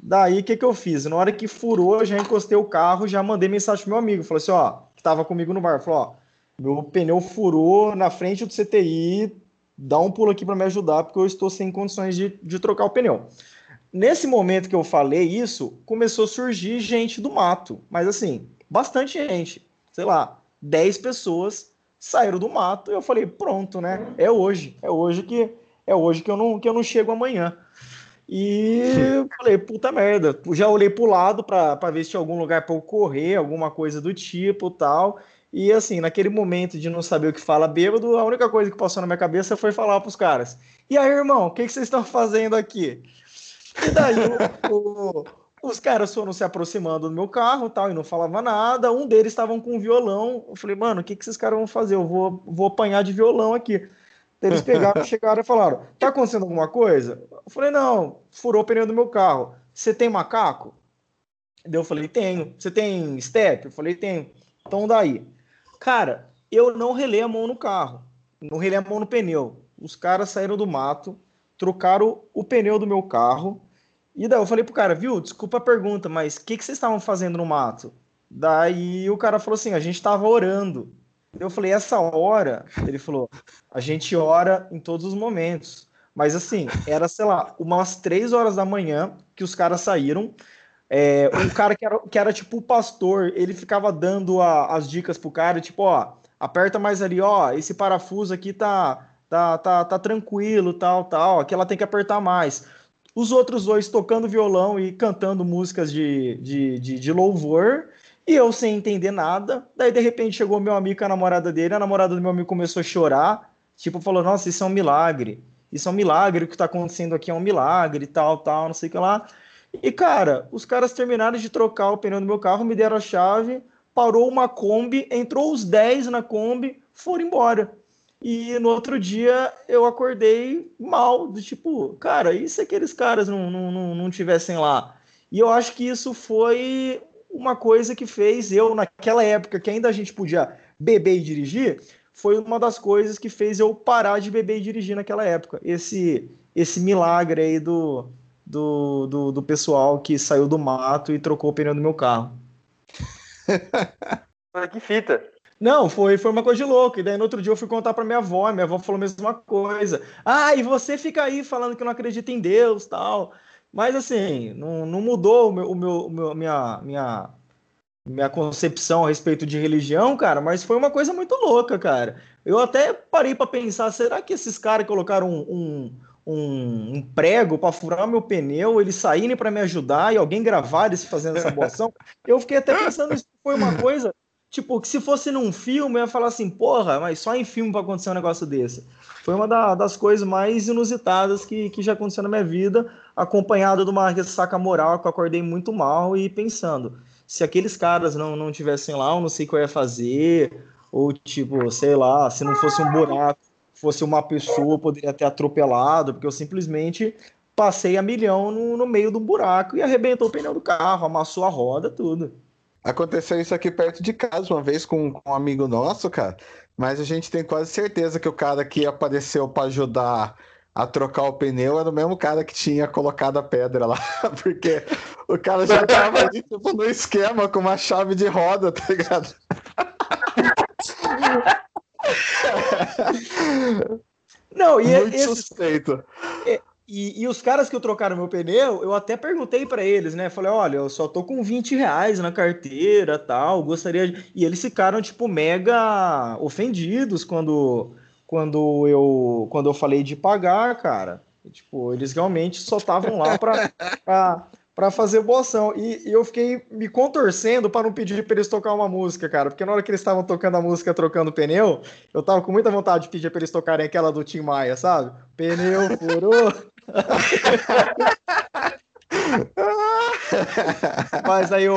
Daí o que, que eu fiz? Na hora que furou, eu já encostei o carro, já mandei mensagem pro meu amigo. Falei assim: ó, que tava comigo no bar. Falei: ó, meu pneu furou na frente do CTI, dá um pulo aqui para me ajudar, porque eu estou sem condições de, de trocar o pneu. Nesse momento que eu falei isso, começou a surgir gente do mato, mas assim, bastante gente, sei lá, 10 pessoas saíram do mato. E eu falei, pronto, né? É hoje. É hoje que é hoje que eu não, que eu não chego amanhã. E eu falei, puta merda. Já olhei pro lado para ver se tinha algum lugar para eu correr, alguma coisa do tipo tal. E assim, naquele momento de não saber o que fala bêbado, a única coisa que passou na minha cabeça foi falar pros caras: E aí, irmão, o que, que vocês estão fazendo aqui? E daí o, o, os caras foram se aproximando do meu carro tal, e não falava nada. Um deles estavam com um violão. Eu falei, mano, o que, que esses caras vão fazer? Eu vou, vou apanhar de violão aqui. Eles pegaram, chegaram e falaram: tá acontecendo alguma coisa? Eu falei: não, furou o pneu do meu carro. Você tem macaco? Daí eu falei: tenho. Você tem step? Eu falei: tenho. Então daí. Cara, eu não relei a mão no carro. Não relei a mão no pneu. Os caras saíram do mato, trocaram o pneu do meu carro. E daí eu falei pro cara, viu, desculpa a pergunta, mas o que, que vocês estavam fazendo no mato? Daí o cara falou assim, a gente estava orando. Eu falei, essa hora, ele falou, a gente ora em todos os momentos. Mas assim, era, sei lá, umas três horas da manhã que os caras saíram. É, um cara que era, que era tipo o pastor, ele ficava dando a, as dicas pro cara, tipo, ó, aperta mais ali, ó, esse parafuso aqui tá, tá, tá, tá tranquilo, tal, tal, aqui ela tem que apertar mais. Os outros dois tocando violão e cantando músicas de, de, de, de louvor, e eu sem entender nada. Daí, de repente, chegou meu amigo com a namorada dele. A namorada do meu amigo começou a chorar. Tipo, falou: Nossa, isso é um milagre. Isso é um milagre. O que tá acontecendo aqui é um milagre, tal, tal, não sei o que lá. E, cara, os caras terminaram de trocar o pneu do meu carro, me deram a chave, parou uma Kombi, entrou os 10 na Kombi, foram embora. E no outro dia eu acordei mal, do tipo, cara, e se aqueles caras não, não, não, não tivessem lá? E eu acho que isso foi uma coisa que fez eu, naquela época que ainda a gente podia beber e dirigir, foi uma das coisas que fez eu parar de beber e dirigir naquela época. Esse, esse milagre aí do, do, do, do pessoal que saiu do mato e trocou o pneu do meu carro. que fita. Não, foi, foi uma coisa de louco. E daí no outro dia eu fui contar pra minha avó, minha avó falou a mesma coisa. Ah, e você fica aí falando que não acredita em Deus tal. Mas assim, não, não mudou o meu, o meu, o meu, minha, minha, minha concepção a respeito de religião, cara, mas foi uma coisa muito louca, cara. Eu até parei para pensar, será que esses caras colocaram um, um, um, um prego para furar meu pneu, eles saírem para me ajudar e alguém gravar eles fazendo essa boa ação? Eu fiquei até pensando isso foi uma coisa Tipo, que se fosse num filme, eu ia falar assim, porra, mas só em filme para acontecer um negócio desse. Foi uma da, das coisas mais inusitadas que, que já aconteceu na minha vida, acompanhado de uma ressaca moral que eu acordei muito mal e pensando, se aqueles caras não, não tivessem lá, eu não sei o que eu ia fazer, ou tipo, sei lá, se não fosse um buraco, fosse uma pessoa, eu poderia ter atropelado, porque eu simplesmente passei a milhão no, no meio do buraco e arrebentou o pneu do carro, amassou a roda, tudo. Aconteceu isso aqui perto de casa uma vez com, com um amigo nosso, cara. Mas a gente tem quase certeza que o cara que apareceu para ajudar a trocar o pneu era o mesmo cara que tinha colocado a pedra lá. Porque o cara já tava ali, tipo, no esquema com uma chave de roda, tá ligado? Não, e Muito esse, suspeito. E, e, os caras que trocaram meu pneu, eu até perguntei para eles, né? Falei, olha, eu só tô com 20 reais na carteira tal, gostaria de... E eles ficaram, tipo, mega ofendidos quando, quando, eu, quando eu falei de pagar, cara. E, tipo, eles realmente só estavam lá pra, pra, pra fazer boa ação. E, e eu fiquei me contorcendo para não pedir para eles tocar uma música, cara. Porque na hora que eles estavam tocando a música trocando pneu, eu tava com muita vontade de pedir para eles tocarem aquela do Tim Maia, sabe? Pneu furou. Mas aí eu,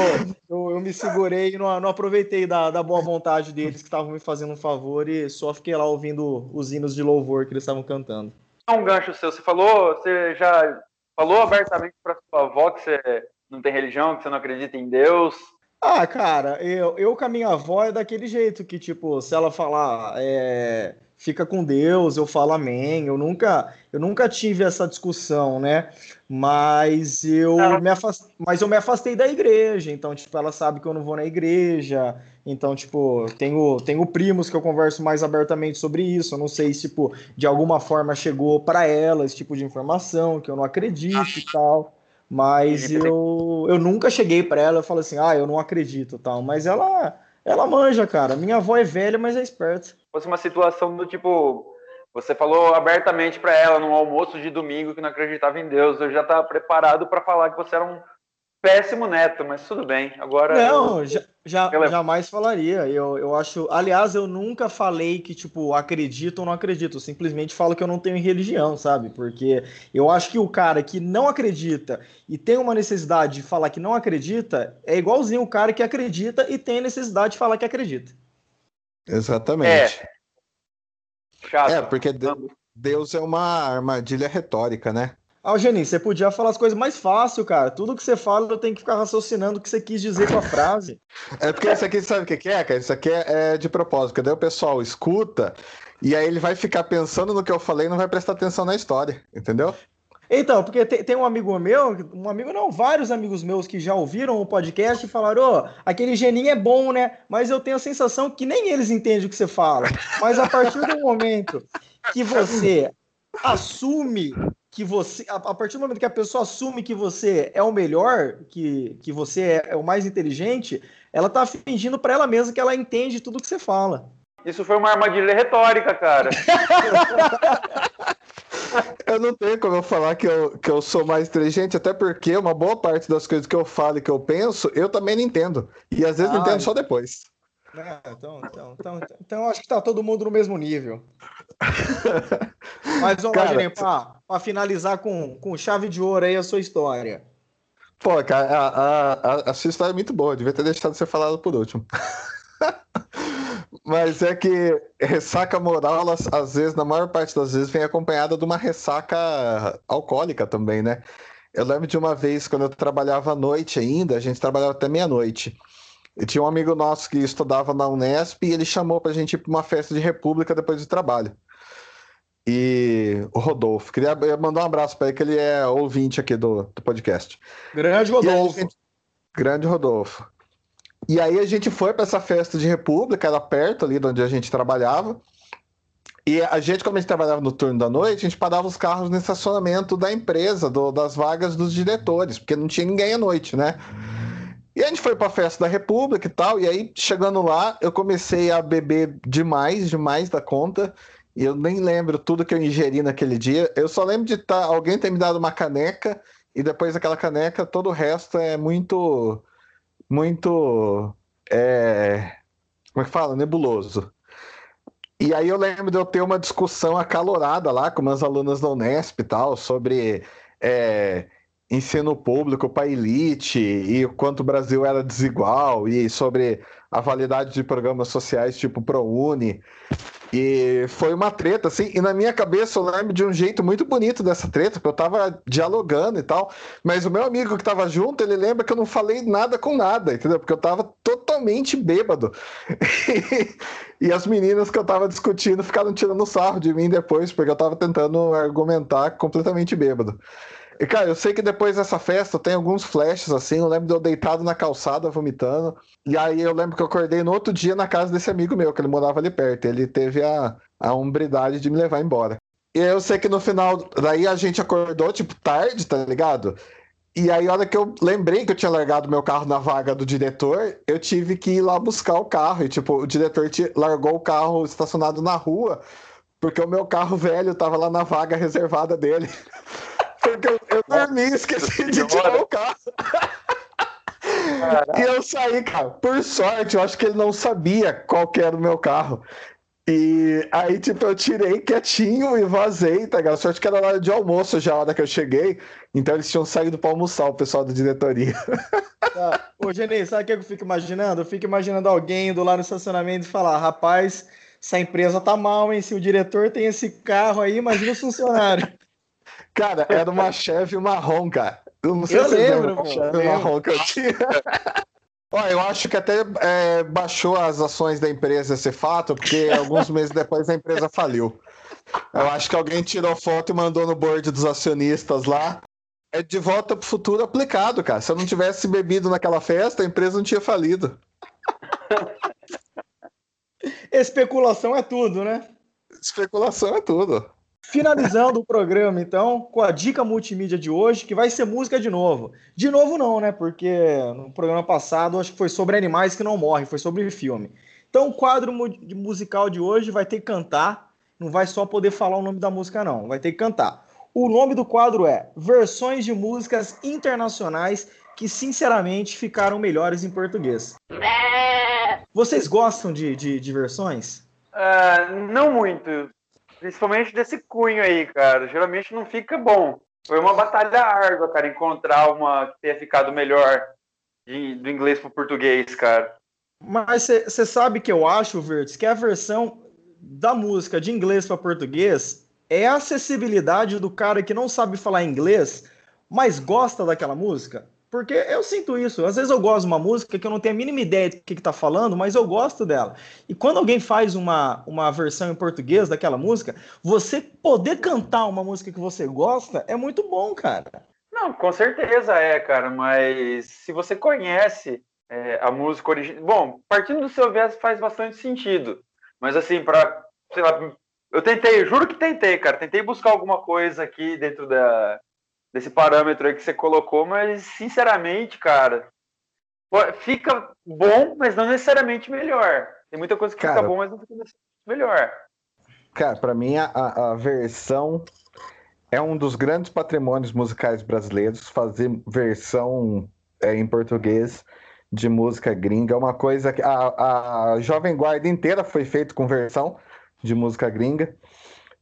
eu, eu, me segurei e não, não aproveitei da, da boa vontade deles que estavam me fazendo um favor e só fiquei lá ouvindo os hinos de louvor que eles estavam cantando. Um gancho seu, você falou, você já falou abertamente para sua avó que você não tem religião, que você não acredita em Deus. Ah, cara, eu, eu com a minha avó é daquele jeito que, tipo, se ela falar é, fica com Deus, eu falo amém. Eu nunca, eu nunca tive essa discussão, né? Mas eu me afastei, mas eu me afastei da igreja, então tipo, ela sabe que eu não vou na igreja. Então, tipo, tenho, tenho primos que eu converso mais abertamente sobre isso. Eu não sei se, tipo, de alguma forma chegou para ela esse tipo de informação, que eu não acredito e tal. Mas eu, eu nunca cheguei para ela e falei assim, ah, eu não acredito tal. Mas ela Ela manja, cara. Minha avó é velha, mas é esperta. Fosse uma situação do tipo, você falou abertamente para ela num almoço de domingo que não acreditava em Deus. Eu já estava preparado para falar que você era um péssimo neto, mas tudo bem. Agora. Não, eu... já, já jamais falaria. Eu, eu acho. Aliás, eu nunca falei que, tipo, acredito ou não acredito. Eu simplesmente falo que eu não tenho religião, sabe? Porque eu acho que o cara que não acredita e tem uma necessidade de falar que não acredita é igualzinho o cara que acredita e tem necessidade de falar que acredita. Exatamente. É. Chato. É, porque Deus é uma armadilha retórica, né? Ah, Geni, você podia falar as coisas mais fácil, cara. Tudo que você fala, eu tenho que ficar raciocinando o que você quis dizer com a frase. É porque isso aqui, sabe o que é, cara? Isso aqui é, é de propósito, daí o pessoal escuta e aí ele vai ficar pensando no que eu falei e não vai prestar atenção na história, entendeu? Então, porque tem, tem, um amigo meu, um amigo não, vários amigos meus que já ouviram o podcast e falaram, ô, oh, aquele geninho é bom, né? Mas eu tenho a sensação que nem eles entendem o que você fala. Mas a partir do momento que você assume que você, a, partir do momento que a pessoa assume que você é o melhor, que, que você é, é o mais inteligente, ela tá fingindo para ela mesma que ela entende tudo que você fala. Isso foi uma armadilha retórica, cara. eu não tenho como eu falar que eu, que eu sou mais inteligente, até porque uma boa parte das coisas que eu falo e que eu penso, eu também não entendo. E às vezes ah, não entendo só depois. É, então, então, então, então, acho que tá todo mundo no mesmo nível. Mas vamos cara, lá, para finalizar com, com chave de ouro aí a sua história. Pô, cara, a, a, a, sua história é muito boa, devia ter deixado de ser falado por último. Mas é que ressaca moral, às vezes, na maior parte das vezes, vem acompanhada de uma ressaca alcoólica também, né? Eu lembro de uma vez, quando eu trabalhava à noite ainda, a gente trabalhava até meia-noite. Tinha um amigo nosso que estudava na Unesp e ele chamou pra gente ir pra uma festa de república depois do trabalho. E o Rodolfo, queria mandar um abraço para ele, que ele é ouvinte aqui do, do podcast. Grande Rodolfo. Gente... Grande Rodolfo. E aí a gente foi para essa festa de república, era perto ali de onde a gente trabalhava. E a gente, como a gente trabalhava no turno da noite, a gente parava os carros no estacionamento da empresa, do, das vagas dos diretores, porque não tinha ninguém à noite, né? E a gente foi para a festa da República e tal, e aí chegando lá, eu comecei a beber demais, demais da conta, e eu nem lembro tudo que eu ingeri naquele dia. Eu só lembro de tá, alguém ter me dado uma caneca, e depois daquela caneca, todo o resto é muito. Muito. É, como é que fala? Nebuloso. E aí eu lembro de eu ter uma discussão acalorada lá com umas alunas da Unesp e tal, sobre. É, ensino público para elite e quanto o Brasil era desigual e sobre a validade de programas sociais tipo ProUni. E foi uma treta, assim, e na minha cabeça eu lembro de um jeito muito bonito dessa treta, porque eu tava dialogando e tal, mas o meu amigo que tava junto, ele lembra que eu não falei nada com nada, entendeu? Porque eu tava totalmente bêbado. e as meninas que eu tava discutindo ficaram tirando sarro de mim depois, porque eu tava tentando argumentar completamente bêbado. E, cara, eu sei que depois dessa festa tem alguns flashes assim. Eu lembro de eu deitado na calçada vomitando. E aí eu lembro que eu acordei no outro dia na casa desse amigo meu, que ele morava ali perto. Ele teve a, a umbridade de me levar embora. E eu sei que no final, daí a gente acordou, tipo, tarde, tá ligado? E aí, a hora que eu lembrei que eu tinha largado meu carro na vaga do diretor, eu tive que ir lá buscar o carro. E, tipo, o diretor largou o carro estacionado na rua, porque o meu carro velho tava lá na vaga reservada dele. Porque eu, eu dormi e esqueci de tirar o carro. Caraca. E eu saí, cara. Por sorte, eu acho que ele não sabia qual que era o meu carro. E aí, tipo, eu tirei quietinho e vazei, tá ligado? Sorte que era hora de almoço já, a hora que eu cheguei. Então eles tinham saído pra almoçar, o pessoal da diretoria. Tá. Ô, Genê, sabe o que eu fico imaginando? Eu fico imaginando alguém indo lá no estacionamento e falar: rapaz, essa empresa tá mal, hein? Se o diretor tem esse carro aí, imagina o funcionário. Cara, era uma Chevy marrom, cara. Eu não sei eu se lembro, lembra, Chevy marrom que eu tinha. Ó, eu acho que até é, baixou as ações da empresa esse fato, porque alguns meses depois a empresa faliu. Eu acho que alguém tirou foto e mandou no board dos acionistas lá. É de volta pro futuro aplicado, cara. Se eu não tivesse bebido naquela festa, a empresa não tinha falido. Especulação é tudo, né? Especulação é tudo. Finalizando o programa, então, com a dica multimídia de hoje, que vai ser música de novo. De novo, não, né? Porque no programa passado acho que foi sobre animais que não morrem, foi sobre filme. Então, o quadro musical de hoje vai ter que cantar, não vai só poder falar o nome da música, não, vai ter que cantar. O nome do quadro é Versões de Músicas Internacionais que, sinceramente, ficaram melhores em português. Vocês gostam de, de, de versões? Uh, não muito. Principalmente desse cunho aí, cara. Geralmente não fica bom. Foi uma batalha árdua, cara, encontrar uma que tenha ficado melhor de, do inglês para o português, cara. Mas você sabe que eu acho, Vertes, que a versão da música de inglês para português é a acessibilidade do cara que não sabe falar inglês, mas gosta daquela música. Porque eu sinto isso. Às vezes eu gosto de uma música que eu não tenho a mínima ideia do que está falando, mas eu gosto dela. E quando alguém faz uma, uma versão em português daquela música, você poder cantar uma música que você gosta é muito bom, cara. Não, com certeza é, cara. Mas se você conhece é, a música original. Bom, partindo do seu verso faz bastante sentido. Mas assim, para. Sei lá, eu tentei, juro que tentei, cara. Tentei buscar alguma coisa aqui dentro da, desse parâmetro aí que você colocou, mas sinceramente, cara, fica bom, mas não necessariamente melhor. Tem muita coisa que cara, fica bom, mas não fica necessariamente melhor. Cara, para mim a, a versão é um dos grandes patrimônios musicais brasileiros. Fazer versão é, em português de música gringa é uma coisa que a, a Jovem Guarda inteira foi feita com versão de música gringa.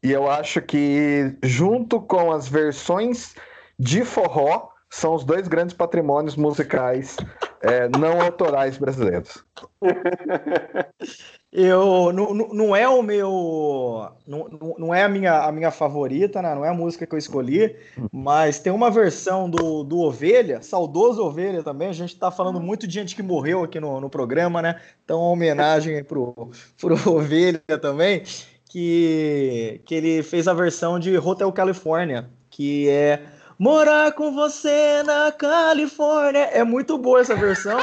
E eu acho que junto com as versões de forró são os dois grandes patrimônios musicais é, não autorais brasileiros. Eu não, não é o meu, não, não é a minha, a minha favorita, né? Não é a música que eu escolhi, mas tem uma versão do, do Ovelha, saudoso Ovelha também. A gente está falando muito de gente que morreu aqui no, no programa, né? Então, uma homenagem pro, pro Ovelha também, que, que ele fez a versão de Hotel California, que é Morar com você na Califórnia. É muito boa essa versão.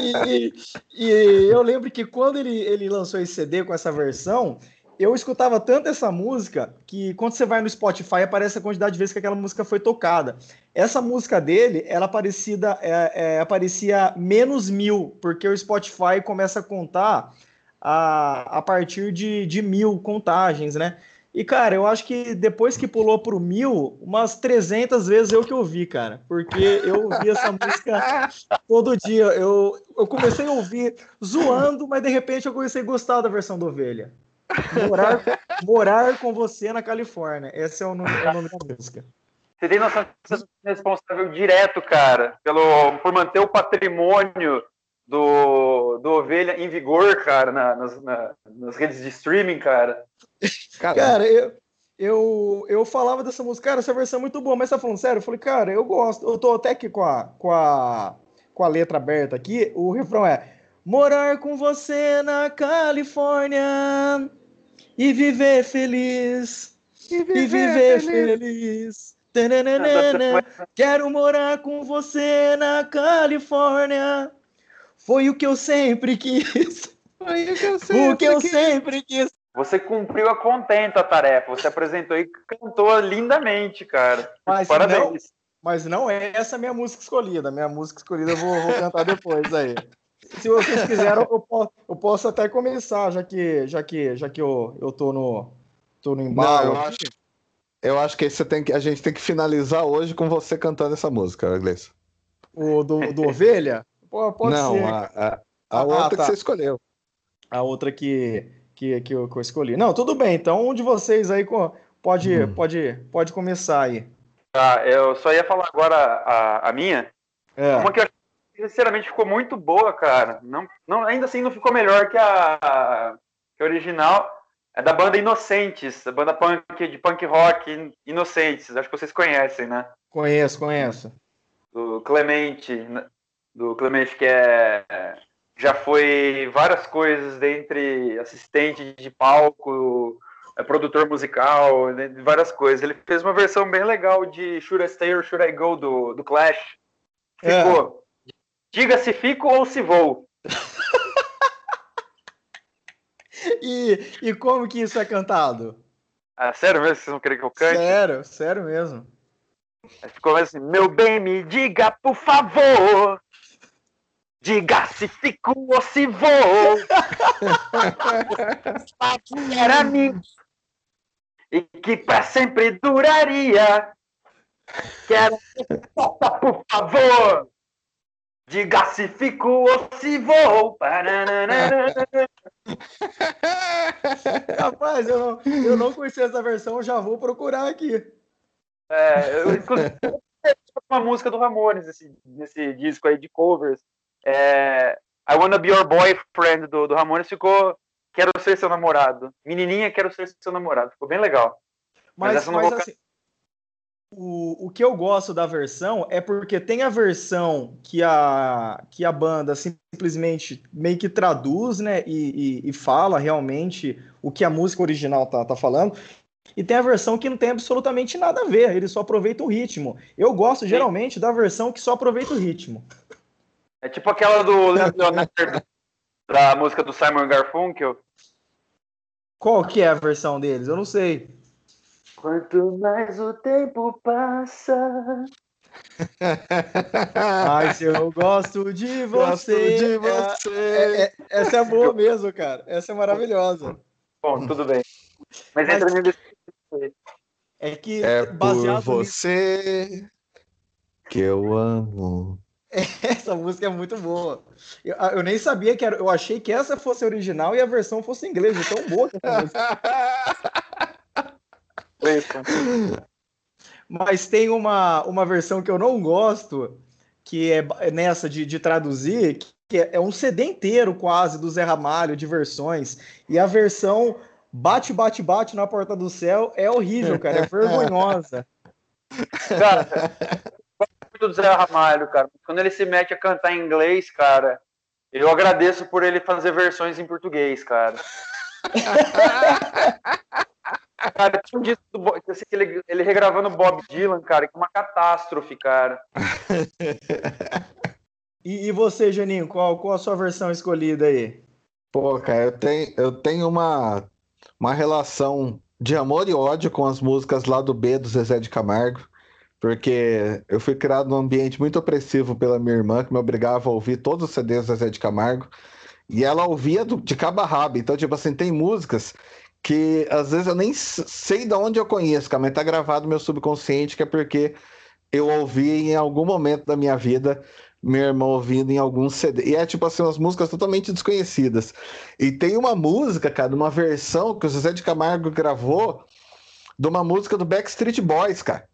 e, e, eu lembro que quando ele, ele lançou esse CD com essa versão, eu escutava tanto essa música que quando você vai no Spotify aparece a quantidade de vezes que aquela música foi tocada. Essa música dele, ela aparecida, é, é, aparecia menos mil, porque o Spotify começa a contar a, a partir de, de mil contagens, né? E, cara, eu acho que depois que pulou pro mil, umas 300 vezes eu que ouvi, cara. Porque eu ouvi essa música todo dia. Eu, eu comecei a ouvir zoando, mas de repente eu comecei a gostar da versão do Ovelha. Morar, morar com você na Califórnia. Esse é o nome, é o nome da música. Você tem noção que você é responsável direto, cara, pelo, por manter o patrimônio do, do Ovelha em vigor, cara, na, nas, na, nas redes de streaming, cara. Cara, eu, eu, eu falava dessa música, cara, essa versão é muito boa, mas você tá falando sério? Eu falei, cara, eu gosto. Eu tô até aqui com a, com a, com a letra aberta aqui. O refrão é: Morar com você na Califórnia e viver feliz. E viver, e viver feliz. feliz. Quero morar com você na Califórnia foi o que eu sempre quis. Foi o que eu sempre, o que eu quis. sempre quis. Você cumpriu a contento a tarefa. Você apresentou e cantou lindamente, cara. Mas Parabéns. Não, mas não é essa a minha música escolhida. Minha música escolhida eu vou, vou cantar depois aí. Se vocês quiserem, eu posso, eu posso, até começar, já que, já que, já que eu, eu tô no, tô no embalo. Não, eu, acho, eu acho que, você tem que a gente tem que finalizar hoje com você cantando essa música, Iglesias. O do, do Ovelha? Pô, pode não, ser. A, a, a ah, outra tá. que você escolheu. A outra que, que, que, eu, que eu escolhi. Não, tudo bem. Então, um de vocês aí pode, hum. pode, pode começar aí. Tá, eu só ia falar agora a, a minha. É. Uma que eu sinceramente ficou muito boa, cara. Não, não, ainda assim não ficou melhor que a, a, que a original. É da banda Inocentes, da banda punk de punk rock Inocentes. Acho que vocês conhecem, né? Conheço, conheço. Do Clemente do Clemente, que é já foi várias coisas dentre assistente de palco, é produtor musical, né, várias coisas. Ele fez uma versão bem legal de Should I Stay or Should I Go do, do Clash. Ficou. É. Diga se fico ou se vou. e, e como que isso é cantado? Ah, sério mesmo? Vocês não querem que eu cante? Sério, sério mesmo. Aí ficou assim, meu bem, me diga, por favor. Diga se fico ou se vou. Era mim. E que pra sempre duraria. Quero por favor. Diga se fico ou se vou. Rapaz, eu não, eu não conheci essa versão, já vou procurar aqui. É, eu, inclusive, uma música do Ramones nesse, nesse disco aí de covers. É, I Wanna Be Your Boyfriend do, do Ramones ficou Quero Ser Seu Namorado. Menininha, Quero Ser Seu Namorado. Ficou bem legal. Mas, mas, mas vou... assim, o, o que eu gosto da versão é porque tem a versão que a, que a banda simplesmente meio que traduz, né, e, e, e fala realmente o que a música original tá, tá falando, e tem a versão que não tem absolutamente nada a ver, ele só aproveita o ritmo. Eu gosto geralmente da versão que só aproveita o ritmo. É tipo aquela do Leonardo, da música do Simon Garfunkel. Qual que é a versão deles? Eu não sei. Quanto mais o tempo passa. Mas eu gosto de você. Gosto de você. É, é, essa é boa mesmo, cara. Essa é maravilhosa. Bom, tudo bem. Mas, Mas entra nesse. É que é por você nisso... que eu amo. Essa música é muito boa. Eu, eu, nem sabia que era. Eu achei que essa fosse original e a versão fosse. É tão boa essa música. Mas tem uma, uma versão que eu não gosto, que é nessa de, de traduzir, que é, é um CD inteiro quase do Zé Ramalho de versões. E a versão bate, bate, bate na porta do céu é horrível, cara. É vergonhosa. Cara, do Zé Ramalho, cara. Quando ele se mete a cantar em inglês, cara, eu agradeço por ele fazer versões em português, cara. Cara, tinha um disco do, assim, ele, ele regravando Bob Dylan, cara, que é uma catástrofe, cara. e, e, você, Janinho, qual, qual a sua versão escolhida aí? Pô, cara, eu tenho, eu tenho uma, uma relação de amor e ódio com as músicas lá do B do Zezé de Camargo, porque eu fui criado num ambiente muito opressivo pela minha irmã, que me obrigava a ouvir todos os CDs do Zezé de Camargo, e ela ouvia do, de cabo a rabo. Então, tipo assim, tem músicas que às vezes eu nem sei de onde eu conheço, cara, mas tá gravado no meu subconsciente, que é porque eu ouvi em algum momento da minha vida meu irmão ouvindo em algum CD. E é tipo assim, umas músicas totalmente desconhecidas. E tem uma música, cara, uma versão que o José de Camargo gravou de uma música do Backstreet Boys, cara.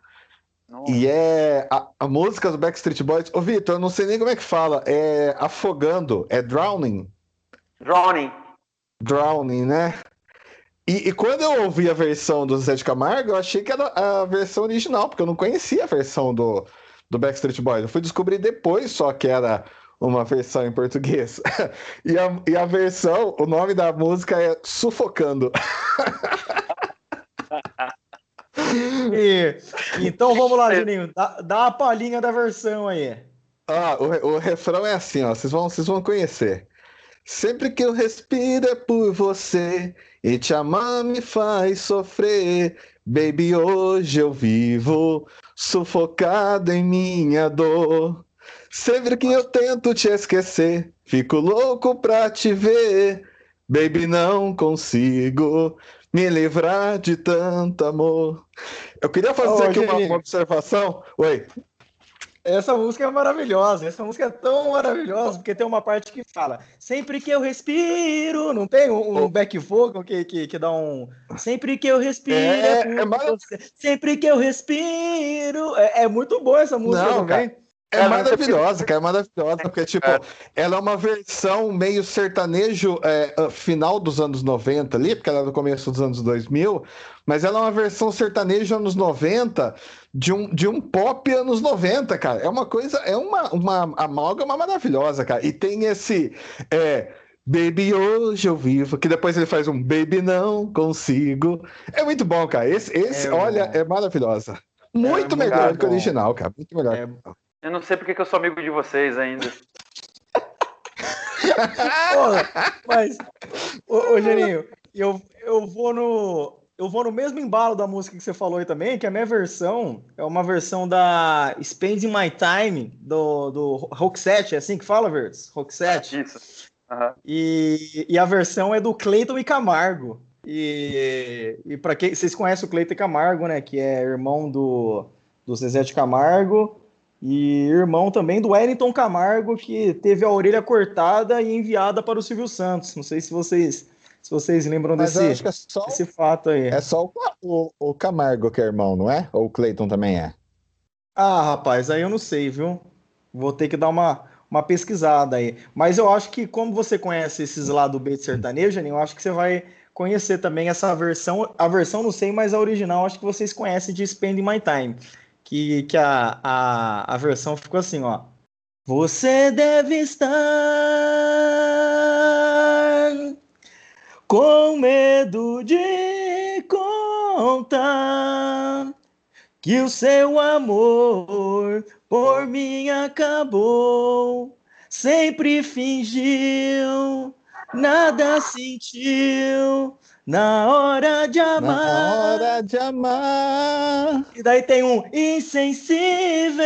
Nossa. E é a, a, música do Backstreet Boys. Ô, Vitor, eu não sei nem como é que fala. É afogando, é drowning. Drowning. Drowning, né? E, e, quando eu ouvi a versão do Zé de Camargo, eu achei que era a versão original, porque eu não conhecia a versão do, do Backstreet Boys. Eu fui descobrir depois só que era uma versão em português. e, a, e a versão, o nome da música é Sufocando. e, então vamos lá, Juninho. Dá, dá a palhinha da versão aí. Ah, o, o refrão é assim, ó. Vocês vão, vocês vão conhecer. Sempre que eu respiro é por você e te amar me faz sofrer. Baby, hoje eu vivo sufocado em minha dor. Sempre que eu tento te esquecer, fico louco pra te ver. Baby, não consigo me livrar de tanto amor. Eu queria fazer aqui uma, uma observação. Oi. Essa música é maravilhosa. Essa música é tão maravilhosa porque tem uma parte que fala: Sempre que eu respiro, não tem um, um back vocal que, que, que dá um. Sempre que eu respiro, é, é, é sempre que eu respiro. É, é muito boa essa música não. Cara. É maravilhosa, cara, é maravilhosa, porque, tipo, é. ela é uma versão meio sertanejo é, ah, final dos anos 90 ali, porque ela é do começo dos anos 2000, mas ela é uma versão sertanejo anos 90 de um, de um pop anos 90, cara. É uma coisa, é uma, uma amálgama maravilhosa, cara. E tem esse. É, Baby, hoje eu vivo. Que depois ele faz um Baby, não consigo. É muito bom, cara. Esse, esse é olha, é maravilhosa. Muito é melhor do que o original, cara. Muito melhor. Eu não sei porque que eu sou amigo de vocês ainda. Porra, mas, ô, ô Geninho, eu, eu vou no. eu vou no mesmo embalo da música que você falou aí também, que a minha versão é uma versão da Spending My Time, do, do Roxette, é assim que fala, Verdes? Roxette. Isso. Uhum. E, e a versão é do Cleiton e Camargo. E, e para quem vocês conhecem o Cleiton e Camargo, né? Que é irmão do, do Zezé de Camargo e irmão também do Wellington Camargo, que teve a orelha cortada e enviada para o Silvio Santos. Não sei se vocês se vocês lembram Mas desse, é só, desse fato aí. É só o, o, o, Camargo que é irmão, não é? Ou o Cleiton também é? Ah, rapaz, aí eu não sei, viu? Vou ter que dar uma, uma pesquisada aí. Mas eu acho que, como você conhece esses lados B de sertanejo, eu acho que você vai conhecer também essa versão. A versão não sei, mas a original acho que vocês conhecem de Spend My Time. Que, que a, a, a versão ficou assim, ó. Você deve estar com medo de contar que o seu amor por mim acabou. Sempre fingiu, nada sentiu na hora de amar. Na hora de amar. E daí tem um insensível.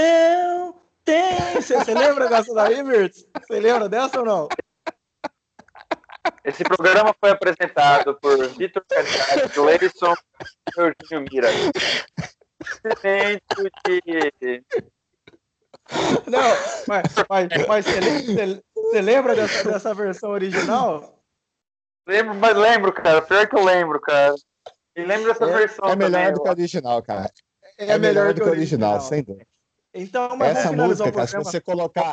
Tem. Você lembra dessa daí, Mirtz? Você lembra dessa ou não? Esse programa foi apresentado por Vitor Caridade, Leison e Eugênio Mira. de... Não, mas, mas, mas você, você, lembra dessa, dessa versão original? Lembro, mas lembro, cara. Pior que eu lembro, cara. E lembro dessa é, versão. É melhor também, do que a original, cara. É, é melhor, melhor, do que a original, original, sem dúvida. Então, mas Essa música, cara, se você colocar.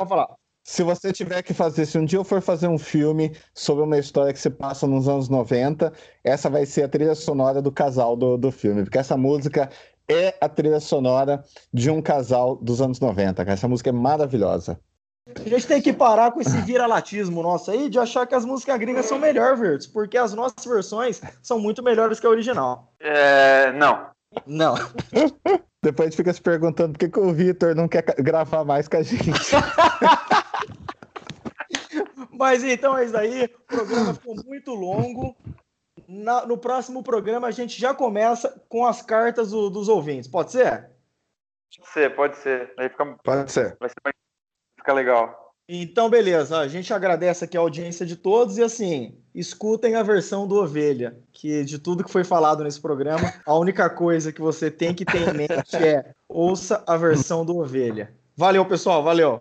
Se você tiver que fazer, se um dia eu for fazer um filme sobre uma história que se passa nos anos 90, essa vai ser a trilha sonora do casal do, do filme, porque essa música é a trilha sonora de um casal dos anos 90, cara. Essa música é maravilhosa. A gente tem que parar com esse viralatismo nosso aí de achar que as músicas gringas são melhores, Verdes, porque as nossas versões são muito melhores que a original. É, não. Não. Depois a gente fica se perguntando por que, que o Vitor não quer gravar mais com a gente. Mas então é isso aí. O programa ficou muito longo. Na, no próximo programa a gente já começa com as cartas do, dos ouvintes. Pode ser? Pode ser, pode ser. Aí fica, pode ser. Vai ser fica legal. Então, beleza. A gente agradece aqui a audiência de todos e assim, escutem a versão do Ovelha, que de tudo que foi falado nesse programa, a única coisa que você tem que ter em mente é ouça a versão do Ovelha. Valeu, pessoal. Valeu.